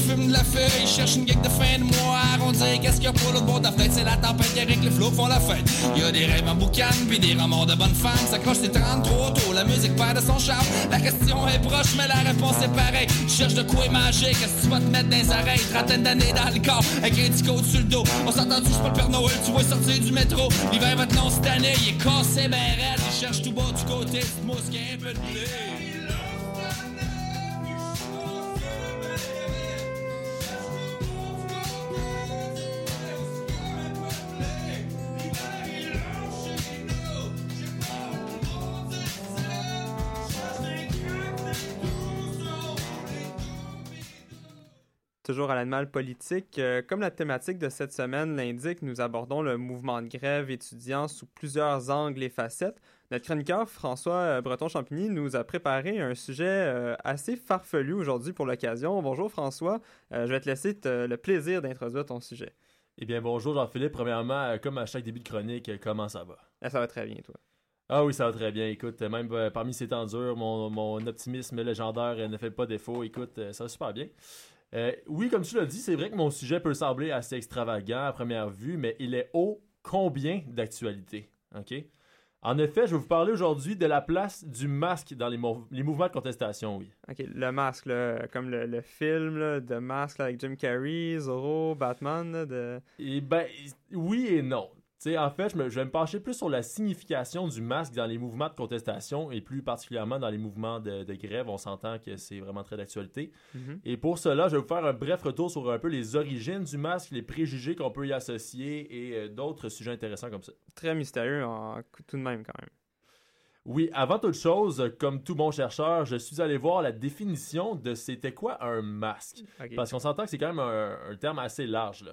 Fume de la feuille. Il cherche une gag de fin de mois. On dirait qu'est-ce qu'il y a pour l'autre bord de fenêtre. C'est la tempête avec les flots font la fête. Il y a des rêves en boucan, puis des remords de bonnes femmes. Ça cloche, c'est 33 tôt. La musique perd de son charme. La question est proche, mais la réponse est pareille. Tu cherches de quoi manger, qu'est-ce que tu vas te mettre dans les oreilles? Trentaine d'années dans le corps, avec un petit sur le dos. On s'entend tous pas le Père Noël, tu vas sortir du métro. L'hiver va te long cette année, il est cassé, ben raide. Il cherche tout bas du côté, du mousse qui est un peu de blé. Toujours à l'animal politique. Euh, comme la thématique de cette semaine l'indique, nous abordons le mouvement de grève étudiant sous plusieurs angles et facettes. Notre chroniqueur François euh, Breton-Champigny nous a préparé un sujet euh, assez farfelu aujourd'hui pour l'occasion. Bonjour François, Euh, je vais te laisser te- le plaisir d'introduire ton sujet. Eh bien, bonjour Jean-Philippe. Premièrement, comme à chaque début de chronique, comment ça va? Ah, ça va très bien, toi. Ah oui, ça va très bien. Écoute, même euh, parmi ces temps durs, mon, mon optimisme légendaire euh, ne fait pas défaut. Écoute, euh, ça va super bien. Euh, oui, comme tu l'as dit, c'est vrai que mon sujet peut sembler assez extravagant à première vue, mais il est ô combien d'actualité. OK? En effet, je vais vous parler aujourd'hui de la place du masque dans les, mou- les mouvements de contestation, oui. Ok, le masque, là, comme le, le film là, de masque là, avec Jim Carrey, Zorro, Batman. là, de... Et ben, oui et non. En fait, je, me- je vais me pencher plus sur la signification du masque dans les mouvements de contestation et plus particulièrement dans les mouvements de, de grève. On s'entend que c'est vraiment très d'actualité. Mhm. Et pour cela, je vais vous faire un bref retour sur un peu les origines du masque, les préjugés qu'on peut y associer et euh, d'autres sujets intéressants comme ça. Très mystérieux en- tout de même, quand même. Oui, avant toute chose, comme tout bon chercheur, je suis allé voir la définition de c'était quoi un masque. Parce qu'on s'entend que c'est quand même un, un terme assez large. Là.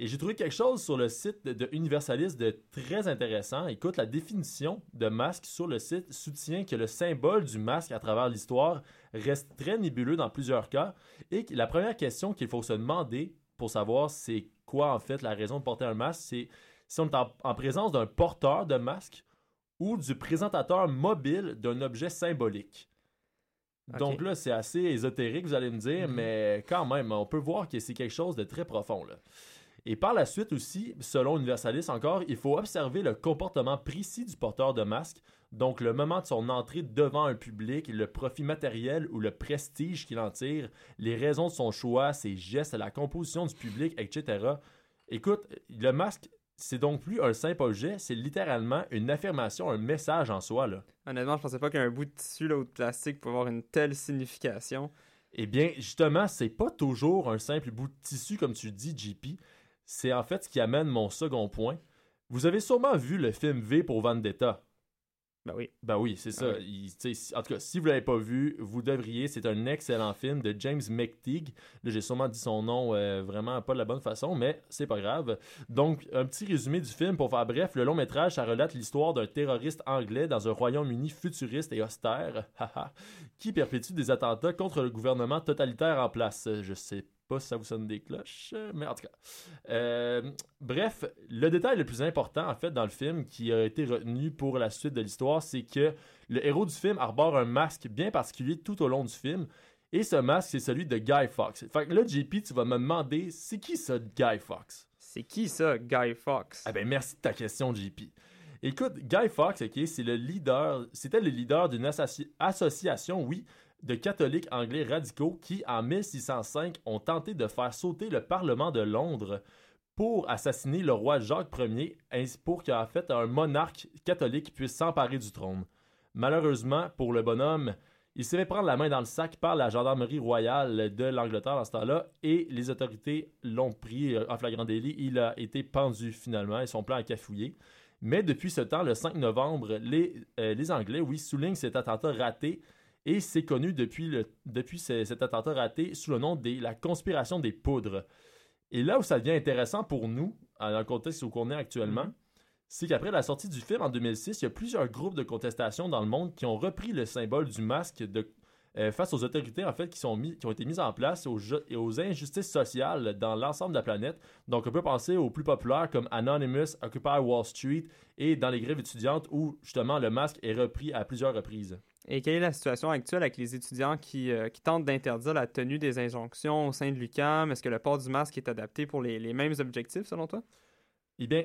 Et j'ai trouvé quelque chose sur le site de, Universalist de très intéressant. Écoute, la définition de masque sur le site soutient que le symbole du masque à travers l'histoire reste très nébuleux dans plusieurs cas et que la première question qu'il faut se demander pour savoir c'est quoi en fait la raison de porter un masque, c'est si on est en, en présence d'un porteur de masque ou du présentateur mobile d'un objet symbolique. Donc là, c'est assez ésotérique, vous allez me dire, Mhm. mais quand même, on peut voir que c'est quelque chose de très profond. Là. Et par la suite aussi, selon Universalis encore, il faut observer le comportement précis du porteur de masque, donc le moment de son entrée devant un public, le profit matériel ou le prestige qu'il en tire, les raisons de son choix, ses gestes, la composition du public, etc. Écoute, le masque, c'est donc plus un simple objet, c'est littéralement une affirmation, un message en soi. Là. Honnêtement, je pensais pas qu'un bout de tissu là, ou de plastique pouvait avoir une telle signification. Eh bien, justement, c'est pas toujours un simple bout de tissu, comme tu dis, JP. C'est en fait ce qui amène mon second point. Vous avez sûrement vu le film V pour Vendetta. Ben oui. Ben oui, c'est ça. Ah Il- sais, si- en tout cas, si vous l'avez pas vu, vous devriez. C'est un excellent film de James McTeague. Là, j'ai sûrement dit son nom euh, vraiment pas de la bonne façon, mais c'est pas grave. Donc, un petit résumé du film pour faire bref. Le long métrage, ça relate l'histoire d'un terroriste anglais dans un Royaume-Uni futuriste et austère, qui perpétue des attentats contre le gouvernement totalitaire en place. Je sais pas si ça vous sonne des cloches, euh, mais en tout cas. Euh, bref, le détail le plus important, en fait, dans le film, qui a été retenu pour la suite de l'histoire, c'est que le héros du film arbore un masque bien particulier tout au long du film. Et ce masque, c'est celui de Guy Fawkes. Fait que là, JP, tu vas me demander, c'est qui ça, Guy Fawkes? C'est qui ça, Guy Fawkes? Ah ben, merci de ta question, JP. Écoute, Guy Fawkes, ok, c'est le leader, c'était le leader d'une associ- association, oui, de catholiques anglais radicaux qui, en 1605, ont tenté de faire sauter le Parlement de Londres pour assassiner le roi Jacques Ier, pour qu'en fait un monarque catholique puisse s'emparer du trône. Malheureusement, pour le bonhomme, il s'est fait prendre la main dans le sac par la gendarmerie royale de l'Angleterre dans ce temps-là et les autorités l'ont pris euh, en flagrant délit. Il a été pendu finalement et son plan a cafouillé. Mais depuis ce temps, le 5 novembre, les, euh, les Anglais, oui, soulignent cet attentat raté et c'est connu depuis, le, depuis ce- cet attentat raté sous le nom de la conspiration des poudres. Et là où ça devient intéressant pour nous, dans le contexte où on est actuellement, c'est qu'après la sortie du film en 2006, il y a plusieurs groupes de contestation dans le monde qui ont repris le symbole du masque de, euh, face aux autorités en fait qui, sont mis, qui ont été mises en place aux, et aux injustices sociales dans l'ensemble de la planète. Donc on peut penser aux plus populaires comme Anonymous, Occupy Wall Street et dans les grèves étudiantes où justement le masque est repris à plusieurs reprises. Et quelle est la situation actuelle avec les étudiants qui, euh, qui tentent d'interdire la tenue des injonctions au sein de l'UQAM? Est-ce que le port du masque est adapté pour les, les mêmes objectifs, selon toi? Eh bien,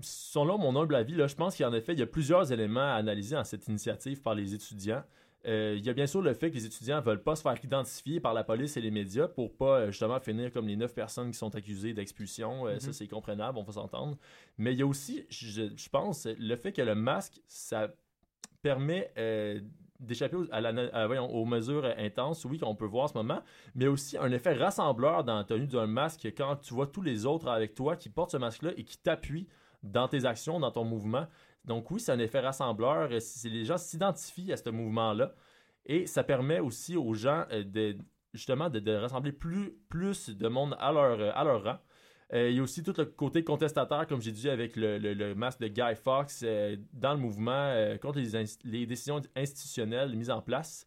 selon mon humble avis, là, je pense qu'en effet, il y a plusieurs éléments à analyser dans cette initiative par les étudiants. Euh, il y a bien sûr le fait que les étudiants veulent pas se faire identifier par la police et les médias pour pas euh, justement finir comme les neuf personnes qui sont accusées d'expulsion. Euh, Ça, Mhm. c'est compréhensible, on va s'entendre. Mais il y a aussi, je, je pense, le fait que le masque, ça permet euh, d'échapper aux, mesures intenses, oui, qu'on peut voir en ce moment, mais aussi un effet rassembleur dans la tenue d'un masque quand tu vois tous les autres avec toi qui portent ce masque-là et qui t'appuient dans tes actions, dans ton mouvement. Donc oui, c'est un effet rassembleur. les gens s'identifient à ce mouvement-là et ça permet aussi aux gens euh, de justement de, rassembler plus, de monde à leur, à leur rang. Euh, il y a aussi tout le côté contestataire, comme j'ai dit, avec le, le- le masque de Guy Fawkes euh, dans le mouvement euh, contre les, décisions institutionnelles mises en place.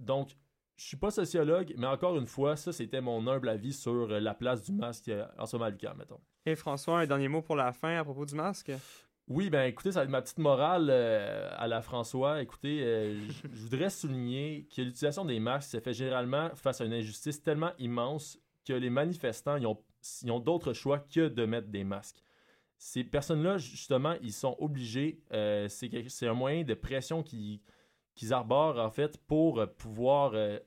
Donc, je suis pas sociologue, mais encore une fois, ça, c'était mon humble avis sur la place du masque en ce moment à l'UQAM, mettons. Et François, un dernier mot pour la fin à propos du masque? Oui, ben écoutez, ça va être ma petite morale euh, à la François. Écoutez, euh, je voudrais souligner que l'utilisation des masques se fait généralement face à une injustice tellement immense les manifestants, ils ont, ils d'autres choix que de mettre des masques. Ces personnes-là, justement, ils sont obligés, euh, c'est un moyen de pression qu'ils arborent, en fait, pour euh, pouvoir euh,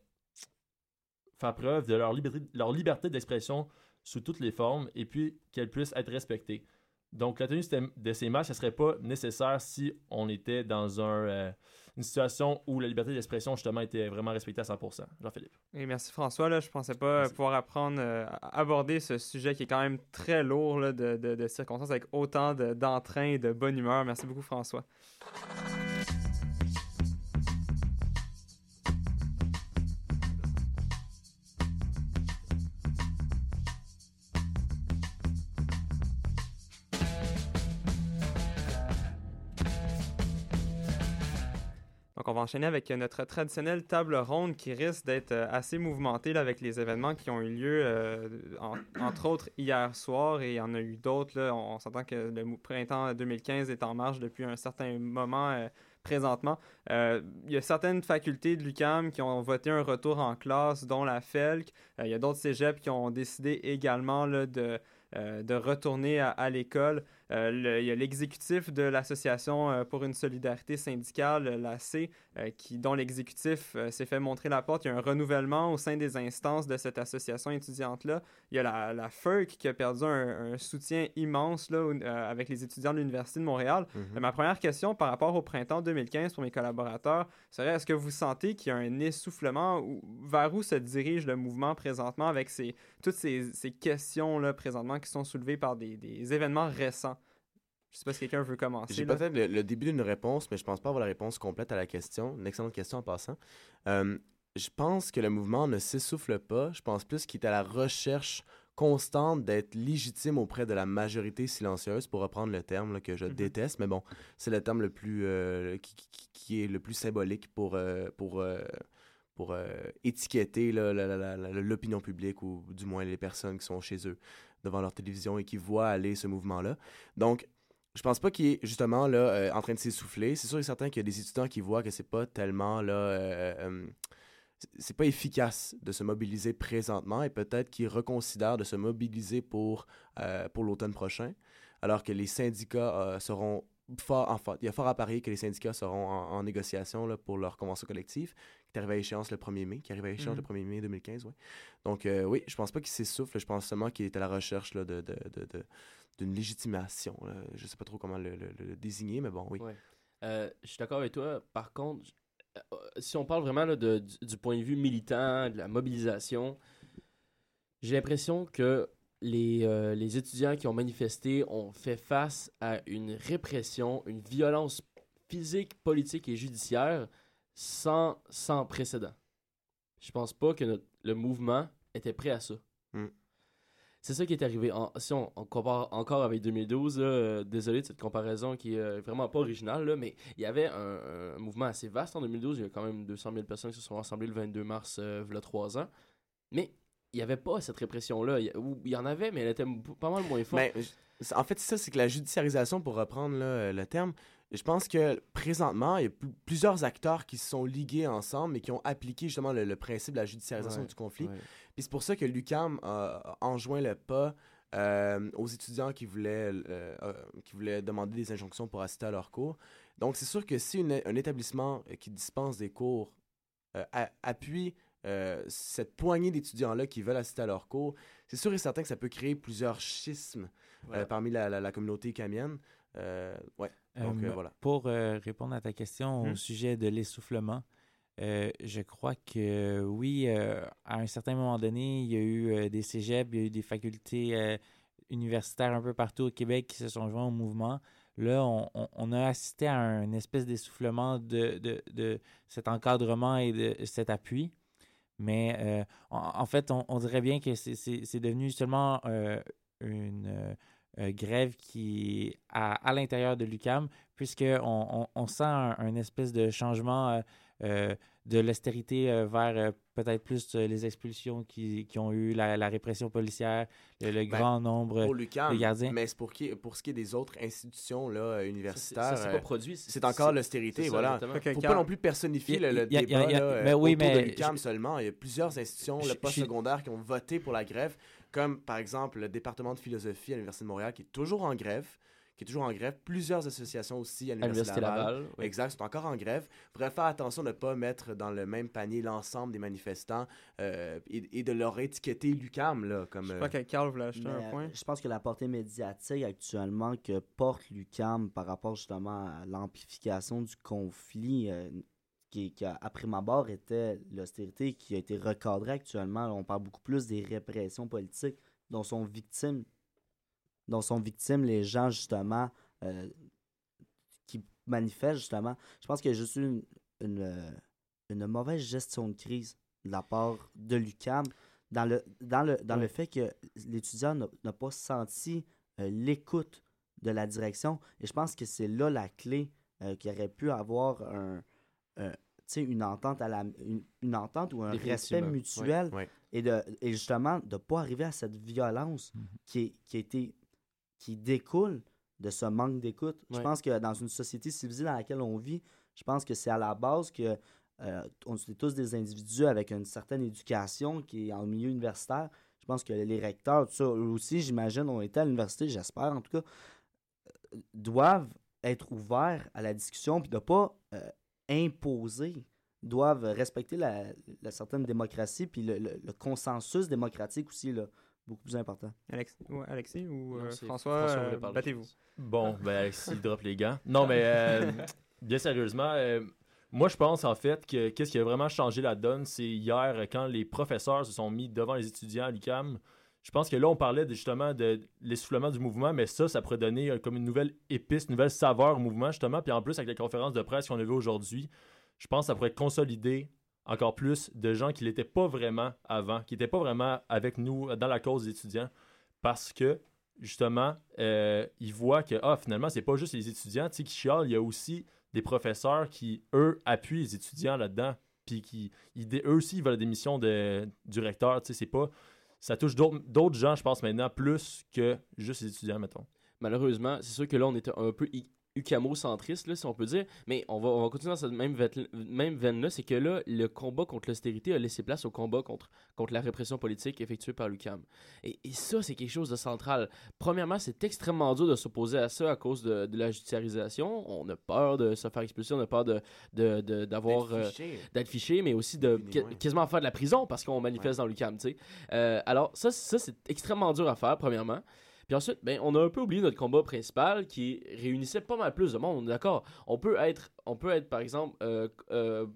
faire preuve de leur liberté, d'expression sous toutes les formes et puis qu'elle puisse être respectée. Donc, la tenue de- ces matchs, ne serait pas nécessaire si on était dans un, une situation où la liberté d'expression, justement, était vraiment respectée à 100%. Jean-Philippe. Et merci François, là, je pensais pas Merci. pouvoir apprendre euh, aborder ce sujet qui est quand même très lourd là, de, de- de circonstances avec autant de- d'entrain et de bonne humeur. Merci beaucoup François. Donc, on va enchaîner avec notre traditionnelle table ronde qui risque d'être euh, assez mouvementée avec les événements qui ont eu lieu, euh, en- entre autres hier soir, et il y en a eu d'autres. On, on s'entend que le printemps 2015 est en marche depuis un certain moment euh, présentement. Il y a certaines facultés de l'UCAM qui ont voté un retour en classe, dont la FELC. Il y a d'autres cégeps qui ont décidé également de, retourner à l'école. Euh, il y a l'exécutif de l'Association euh, pour une solidarité syndicale, la C, euh, qui, dont l'exécutif euh, s'est fait montrer la porte. Il y a un renouvellement au sein des instances de cette association étudiante-là. Il y a la, la FERC qui a perdu un, un soutien immense là, euh, avec les étudiants de l'Université de Montréal. Euh, Ma première question par rapport au printemps 2015 pour mes collaborateurs serait est-ce que vous sentez qu'il y a un essoufflement ou vers où se dirige le mouvement présentement avec ces, toutes ces, ces questions-là présentement qui sont soulevées par des, des événements récents? Je sais pas si quelqu'un veut commencer. J'ai peut-être le, le début d'une réponse, mais je pense pas avoir la réponse complète à la question. Une excellente question en passant. Euh, je pense que le mouvement ne s'essouffle pas. Je pense plus qu'il est à la recherche constante d'être légitime auprès de la majorité silencieuse, pour reprendre le terme là, que je Mhm. déteste, mais bon, c'est le terme le plus euh, qui, qui- qui est le plus symbolique pour euh, pour pour étiqueter l'opinion publique ou du moins les personnes qui sont chez eux devant leur télévision et qui voient aller ce mouvement-là. Donc, je pense pas qu'il est justement euh, en train de s'essouffler. C'est sûr et certain qu'il y a des étudiants qui voient que c'est pas tellement euh, euh, c'est pas efficace de se mobiliser présentement et peut-être qu'ils reconsidèrent de se mobiliser pour l'automne prochain, alors que les syndicats seront fort, enfin, il y a fort à parier que les syndicats seront en, en négociation pour leur convention collective, qui est à échéance le 1er mai, qui arrive à échéance le 1er mai 2015, ouais. Donc euh, oui, je pense pas qu'il s'essouffle, je pense seulement qu'il est à la recherche là, de, de, de, de- d'une légitimation. là. Je sais pas trop comment le, le- le désigner, mais bon, oui. Ouais. Euh, je suis d'accord avec toi. Par contre, euh, si on parle vraiment là, de, du, du point de vue militant, de la mobilisation, j'ai l'impression que les, euh, les étudiants qui ont manifesté ont fait face à une répression, une violence physique, politique et judiciaire sans, sans précédent. Je pense pas que notre- le mouvement était prêt à ça. Mm. C'est ça qui est arrivé. En- si on, on compare encore avec 2012, là, euh, désolé de cette comparaison qui est euh, vraiment pas originale, là, mais il y avait un, un mouvement assez vaste en 2012. Il y a quand même 200 000 personnes qui se sont rassemblées le 22 mars, euh, il y a trois ans. Mais il n'y avait pas cette répression-là. Il y, en avait, mais elle était pas mal moins forte. Mais, je- en fait, c'est ça, c'est que la judiciarisation, pour reprendre là, le terme, je pense que présentement, il y a pl- plusieurs acteurs qui se sont ligués ensemble et qui ont appliqué justement le, le principe de la judiciarisation Ouais, du conflit. ouais. Puis c'est pour ça que l'UCAM a enjoint le pas euh, aux étudiants qui voulaient, euh, euh, qui voulaient demander des injonctions pour assister à leurs cours. Donc c'est sûr que si une- un établissement qui dispense des cours a- appuie cette poignée d'étudiants-là qui veulent assister à leurs cours, c'est sûr et certain que ça peut créer plusieurs schismes parmi la, la- la communauté camienne. Ouais, donc Euh, euh, voilà. Pour euh, répondre à ta question Hmm. au sujet de l'essoufflement, euh, je crois que oui, à un certain moment donné, il y a eu des cégeps, il y a eu des facultés universitaires un peu partout au Québec qui se sont joints au mouvement. Là, on, on- on a assisté à un espèce d'essoufflement de, de, de cet encadrement et de cet appui. Mais en, en fait, on, on dirait bien que c'est- devenu seulement une euh, grève qui à, à l'intérieur de l'UCAM, puisqu'on on, on sent un, un espèce de changement euh, euh, de l'austérité euh, vers euh, peut-être plus euh, les expulsions qui, qui ont eu, la, la répression policière, le, le Ben, grand nombre Pour l'UCAM, de gardiens. mais c'est pour, qui, pour ce qui est des autres institutions là, universitaires, ça, c'est euh, pas produit. c'est encore l'austérité, voilà. que Faut pas non plus personnifier Il y a- le, débat il y a- là, oui, autour de mais l'UQAM je- seulement. Il y a plusieurs institutions, Je- le je- post-secondaire, qui ont voté pour la grève, comme par exemple le département de philosophie à l'Université de Montréal, qui est toujours en grève, qui est toujours en grève. Plusieurs associations aussi à l'Université Laval. Laval. oui. Exact, sont encore en grève. Faudrait faire attention de ne pas mettre dans le même panier l'ensemble des manifestants euh, et, et de leur étiqueter l'UCAM là, comme... Je euh, crois que Carl voulait ajouter Mais, un point. euh, Je pense que la portée médiatique actuellement que porte l'UCAM par rapport justement à l'amplification du conflit euh, qui, qui a, à prime abord était l'austérité qui a été recadrée actuellement. On parle beaucoup plus des répressions politiques dont sont victimes dont sont victimes les gens justement euh, qui manifestent justement. Je pense qu'il y a juste une, une, euh, une mauvaise gestion de crise de la part de l'UCAM dans le, dans le, dans le fait que l'étudiant n'a n'a pas senti euh, l'écoute de la direction. Et je pense que c'est là la clé euh, qu'il aurait pu avoir un, sais, une entente à la une, une entente ou un respect mutuel et de et justement de pas arriver à cette violence qui est, qui a été qui découle de ce manque d'écoute. Je pense que dans une société civilisée dans laquelle on vit, je pense que c'est à la base que euh, on est tous des individus avec une certaine éducation qui est en milieu universitaire. Je pense que les recteurs, tout ça, eux aussi, j'imagine, ont été à l'université, j'espère en tout cas, euh, doivent être ouverts à la discussion puis de pas euh, imposer doivent respecter la, la certaine démocratie puis le, le- le consensus démocratique aussi là, beaucoup plus important. Alex... ouais, Alexis ou Non, euh, François, François euh, battez-vous. Bon, ben, s'il drop les gants. Non, mais euh, bien sérieusement, euh, moi, je pense en fait que qu'est-ce qui a vraiment changé la donne, c'est hier, quand les professeurs se sont mis devant les étudiants à l'UQAM, Je pense que là, on parlait justement de l'essoufflement du mouvement, mais ça, ça pourrait donner euh, comme une nouvelle épice, une nouvelle saveur au mouvement, justement. Puis en plus, avec les conférences de presse qu'on a vues aujourd'hui, je pense que ça pourrait consolider encore plus de gens qui l'étaient pas vraiment avant, qui n'étaient pas vraiment avec nous euh, dans la cause des étudiants, parce que justement, euh, ils voient que ah, finalement, c'est pas juste les étudiants qui chialent, il y a aussi des professeurs qui, eux, appuient les étudiants là-dedans, puis qui, eux aussi, ils veulent la démission de, du recteur, c'est pas... Ça touche d'autres gens, je pense, maintenant, plus que juste les étudiants, mettons. Malheureusement, c'est sûr que là, on était un peu UCAMO-centriste, là, si on peut dire, mais on va, on va continuer dans cette même, même veine-là, c'est que là, le combat contre l'austérité a laissé place au combat contre, contre la répression politique effectuée par l'UCAM. Et, et ça, c'est quelque chose de central. Premièrement, c'est extrêmement dur de s'opposer à ça à cause de, de la judiciarisation. On a peur de se faire expulser, on a peur de, de. D'être euh, fiché. mais aussi de qu- quasiment faire de la prison parce qu'on manifeste dans l'UCAM, tu sais. Euh, alors, ça, ça c'est extrêmement dur à faire, premièrement. Puis ensuite, ben, on a un peu oublié notre combat principal qui réunissait pas mal plus de monde, d'accord. On peut être, on peut être par exemple, euh, euh,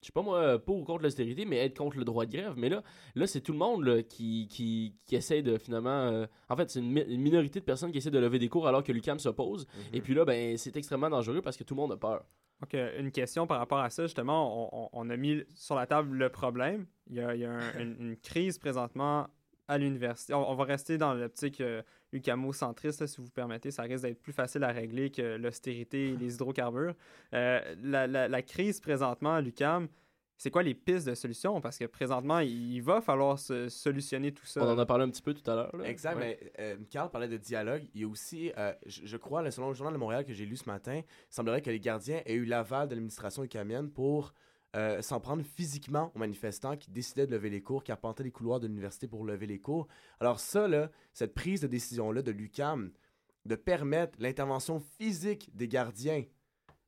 je sais pas moi, pour ou contre l'austérité, mais être contre le droit de grève. Mais là, là c'est tout le monde là, qui, qui, qui essaie de finalement. euh, en fait, c'est une, mi- une minorité de personnes qui essaient de lever des cours alors que l'UCAM s'oppose. Mhm. Et puis là, ben, c'est extrêmement dangereux parce que tout le monde a peur. Donc, euh, une question par rapport à ça, justement, on, on- on a mis sur la table le problème. Il y a, il y a un- une, une crise présentement à l'université. On, on va rester dans l'optique euh, UCAMO-centriste, là, si vous permettez. Ça risque d'être plus facile à régler que l'austérité et les hydrocarbures. Euh, la, la- la crise présentement à l'UCAM, c'est quoi les pistes de solution? Parce que présentement, il va falloir se solutionner tout ça. On en a parlé un petit peu tout à l'heure. Exact, Ouais. mais euh, Carl parlait de dialogue. Il y a aussi, euh, je, je crois, selon le Journal de Montréal que j'ai lu ce matin, il semblerait que les gardiens aient eu l'aval de l'administration ukamienne pour euh, s'en prendre physiquement aux manifestants qui décidaient de lever les cours, qui arpentaient les couloirs de l'université pour lever les cours. Alors ça, là, cette prise de décision-là de l'UCAM, de permettre l'intervention physique des gardiens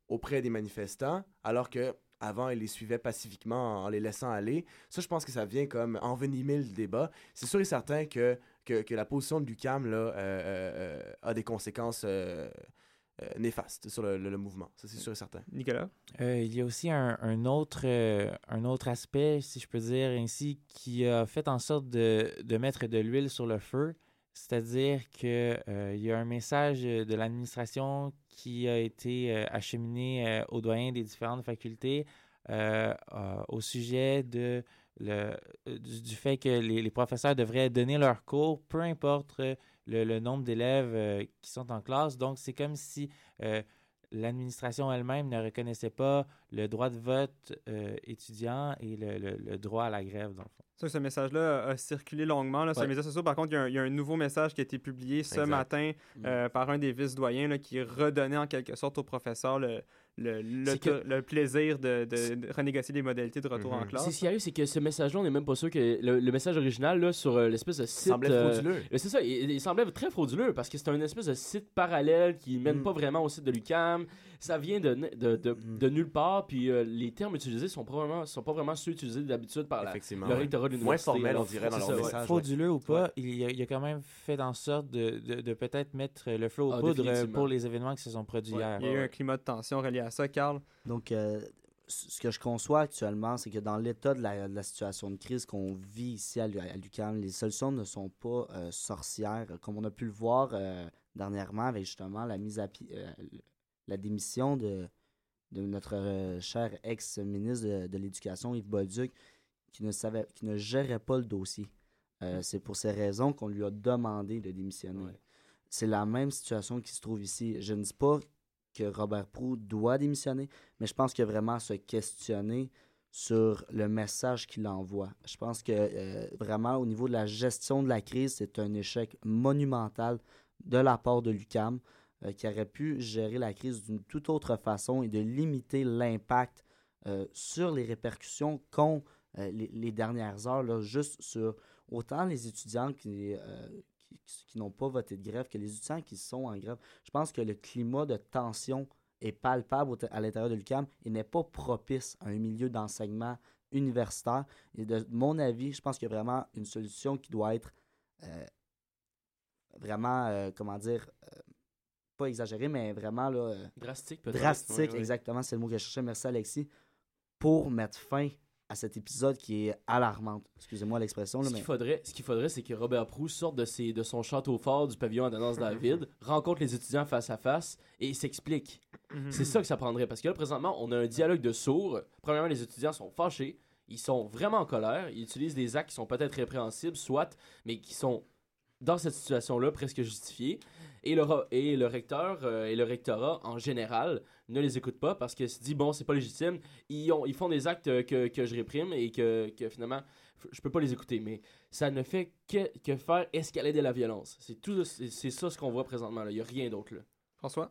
auprès des manifestants, alors que avant, ils les suivaient pacifiquement en les laissant aller. Ça, je pense que ça vient comme envenimer le débat. C'est sûr et certain que, que, que la position de l'UCAM euh, euh, a des conséquences euh, néfastes sur le, le- le mouvement. Ça, c'est sûr et certain. Nicolas? Euh, il y a aussi un, un autre, euh, un autre aspect, si je peux dire ainsi, qui a fait en sorte de, de mettre de l'huile sur le feu. C'est-à-dire que euh, il y a un message de l'administration qui a été euh, acheminé euh, aux doyens des différentes facultés euh, euh, au sujet de le, du, du fait que les, les professeurs devraient donner leurs cours, peu importe euh, le, le nombre d'élèves euh, qui sont en classe. Donc, c'est comme si euh, l'administration elle-même ne reconnaissait pas le droit de vote euh, étudiant et le, le- le droit à la grève, dans le fond. Ça, ce message-là a circulé longuement là, sur Ouais. les médias sociaux. Par contre, il y, a un, il y a un nouveau message qui a été publié ce Exact. matin euh, par un des vice-doyens qui redonnait en quelque sorte aux professeurs le, le, le, C'est que- le plaisir de, de- de renégocier les modalités de retour en Mhm. classe. C'est ce qui arrive, c'est que ce message-là, on n'est même pas sûr que le, le message original là, sur euh, l'espèce de site. semblait euh, frauduleux. euh, c'est ça, il, il semblait très frauduleux parce que c'est un espèce de site parallèle qui mène Mm. pas vraiment au site de l'UCAM. Ça vient de, de, de, Mm. de nulle part, puis euh, les termes utilisés sont pas vraiment, sont pas vraiment ceux utilisés d'habitude par la, Effectivement. le ouais. rectorat de Moins l'université. formel, Alors, on dirait, dans leur ça, ouais. message. ouais. Frauduleux ou pas, il, a, il a quand même fait en sorte de, de, de peut-être mettre le feu aux Ah, poudres euh, pour les événements qui se sont produits Ouais. hier. Il y a eu un climat de tension relié à ça, Carl. Donc, euh, ce que je conçois actuellement, c'est que dans l'état de la, de la situation de crise qu'on vit ici à, à l'UQAM, les solutions ne sont pas euh, sorcières, comme on a pu le voir euh, dernièrement avec justement la mise à pied, euh, la démission de, de notre euh, cher ex-ministre de, de l'Éducation, Yves Bolduc, qui ne, savait, qui ne gérait pas le dossier. Euh, c'est pour ces raisons qu'on lui a demandé de démissionner. Ouais. C'est la même situation qui se trouve ici. Je ne dis pas que Robert Proux doit démissionner, mais je pense qu'il vraiment se questionner sur le message qu'il envoie. Je pense que euh, vraiment au niveau de la gestion de la crise, c'est un échec monumental de la part de l'UCAM euh, qui aurait pu gérer la crise d'une toute autre façon et de limiter l'impact euh, sur les répercussions qu'ont euh, les, dernières heures, là, juste sur autant les étudiants qui, qui, n'ont pas voté de grève que les étudiants qui sont en grève. Je pense que le climat de tension est palpable à l'intérieur de l'UQAM et n'est pas propice à un milieu d'enseignement universitaire. Et de mon avis, je pense qu'il y a vraiment une solution qui doit être vraiment, comment dire, pas exagérée, mais vraiment là, euh, Drastique, peut-être. drastique, exactement, c'est le mot que je cherchais. Merci Alexis. Pour mettre fin à cet épisode qui est alarmante. Excusez-moi l'expression, Ce mais qu'il faudrait, ce qu'il faudrait, c'est que Robert Proust sorte de, ses, de son château fort du pavillon Ananas David, rencontre les étudiants face à face et s'explique. Mhm. C'est ça que ça prendrait. Parce que là, présentement, on a un dialogue de sourds. Premièrement, les étudiants sont fâchés. Ils sont vraiment en colère. Ils utilisent des actes qui sont peut-être répréhensibles, soit, mais qui sont, dans cette situation-là, presque justifiés. Et le, et le recteur euh, et le rectorat, en général, ne les écoutent pas parce que se dit, bon, c'est pas légitime. Ils, ont, ils font des actes euh, que, que je réprime et que, que finalement, je peux pas les écouter. Mais ça ne fait que, que faire escalader la violence. C'est tout, c'est ça ce qu'on voit présentement. Il y a rien d'autre là. François?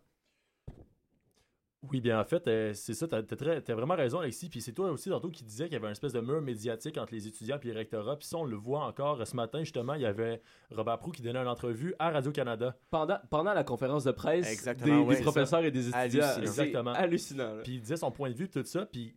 Oui, bien en fait, euh, c'est ça, t'as t'as très- t'as vraiment raison, Alexis. Puis c'est toi aussi, tantôt, qui disais qu'il y avait une espèce de mur médiatique entre les étudiants et les rectorats. Puis ça, on le voit encore. Ce matin, justement, il y avait Robert Proux qui donnait une entrevue à Radio-Canada. Pendant, pendant la conférence de presse Exactement, des, ouais, des professeurs et des étudiants. Hallucinant. C'est Exactement. hallucinant. Puis il disait son point de vue, tout ça. Puis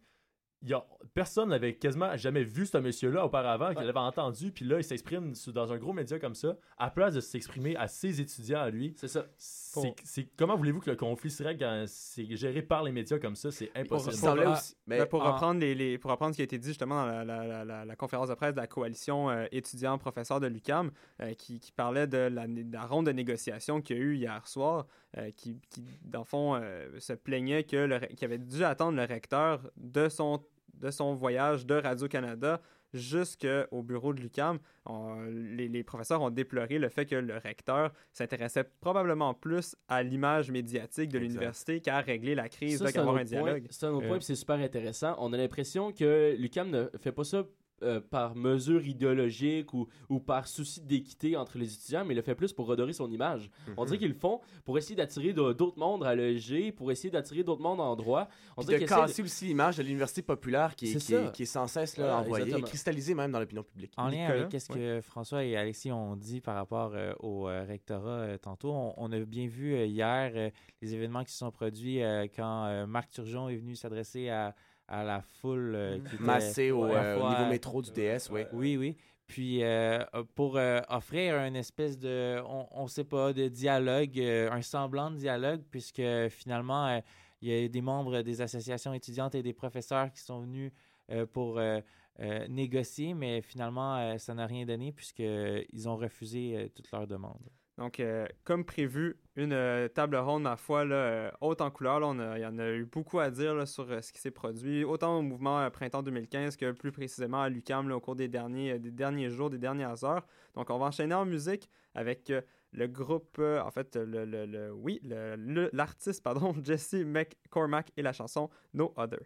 il y a, personne n'avait quasiment jamais vu ce monsieur-là auparavant, qu'il Ouais. avait entendu. Puis là, il s'exprime sous- dans un gros média comme ça, à place de s'exprimer à ses étudiants à lui. C'est ça. C'est, comment voulez-vous que le conflit se règle quand c'est géré par les médias comme ça? C'est impossible. semblait aussi. Mais pour, en- reprendre les, les- pour reprendre ce qui a été dit justement dans la, la- la- la- la conférence de presse de la coalition euh, étudiants-professeurs de l'UCAM, euh, qui, qui parlait de la, de la ronde de négociation qu'il y a eu hier soir, euh, qui, qui, dans le fond, euh, se plaignait que le, re- qu'il avait dû attendre le recteur de son, de son voyage de Radio-Canada jusqu'au bureau de l'UCAM. Les, les professeurs ont déploré le fait que le recteur s'intéressait probablement plus à l'image médiatique de l'université qu'à régler la crise, qu'à avoir un dialogue. C'est un autre Euh. point, puis c'est super intéressant. On a l'impression que l'UCAM ne fait pas ça euh, par mesure idéologique ou, ou par souci d'équité entre les étudiants, mais il le fait plus pour redorer son image. On Mhm. dirait qu'ils le font pour essayer d'attirer d'autres mondes à l'EG, pour essayer d'attirer d'autres mondes en droit. On Puis dirait de casser aussi l'image de l'université populaire qui est, qui est, ça. qui est sans cesse là, envoyée et exactement. cristallisée même dans l'opinion publique. En lien Nicolas, avec ce que François et Alexis ont dit par rapport euh, au euh, rectorat euh, tantôt, on, on a bien vu euh, hier euh, les événements qui se sont produits euh, quand euh, Marc Turgeon est venu s'adresser à, à la foule euh, qui était Massé au, euh, au niveau euh, métro du DS, oui. Oui, oui. Puis euh, pour euh, offrir une espèce de, on, on sait pas, de dialogue, euh, un semblant de dialogue, puisque finalement, euh, il y a des membres des associations étudiantes et des professeurs qui sont venus euh, pour euh, euh, négocier, mais finalement, euh, ça n'a rien donné puisqu'ils ont refusé euh, toutes leurs demandes. Donc, euh, comme prévu, une euh, table ronde, ma foi, là, euh, haute en couleur. On a- il y en a eu beaucoup à dire sur euh, ce qui s'est produit, autant au mouvement Printemps 2015 que plus précisément à l'UQAM là, au cours des derniers, des derniers jours, des dernières heures. Donc, on va enchaîner en musique avec le groupe, en fait, le, le- le- oui, l'artiste, pardon, Jesse McCormack et la chanson No Other.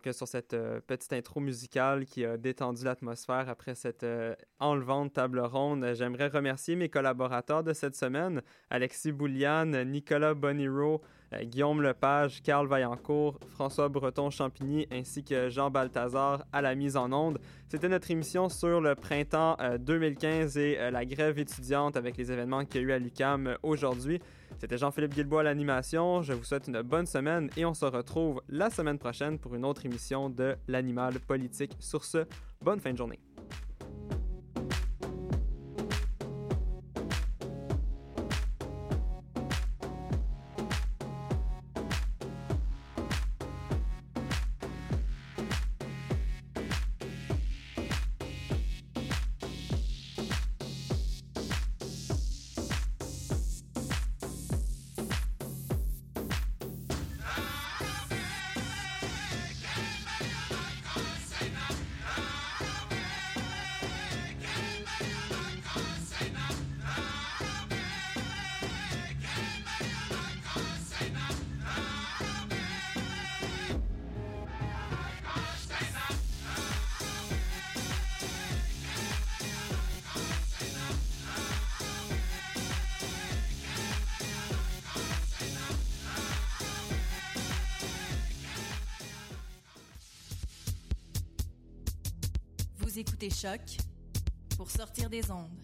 Donc, euh, sur cette euh, petite intro musicale qui a détendu l'atmosphère après cette euh, enlevante table ronde, j'aimerais remercier mes collaborateurs de cette semaine, Alexis Bouliane, Nicolas Boniro, Guillaume Lepage, Carl Vaillancourt, François Breton-Champigny ainsi que Jean Balthazar à la mise en onde. C'était notre émission sur le printemps euh, 2015 et euh, la grève étudiante avec les événements qu'il y a eu à l'UCAM aujourd'hui. C'était Jean-Philippe Guilbois à l'animation. Je vous souhaite une bonne semaine et on se retrouve la semaine prochaine pour une autre émission de l'animal politique. Sur ce, bonne fin de journée. Des ondes.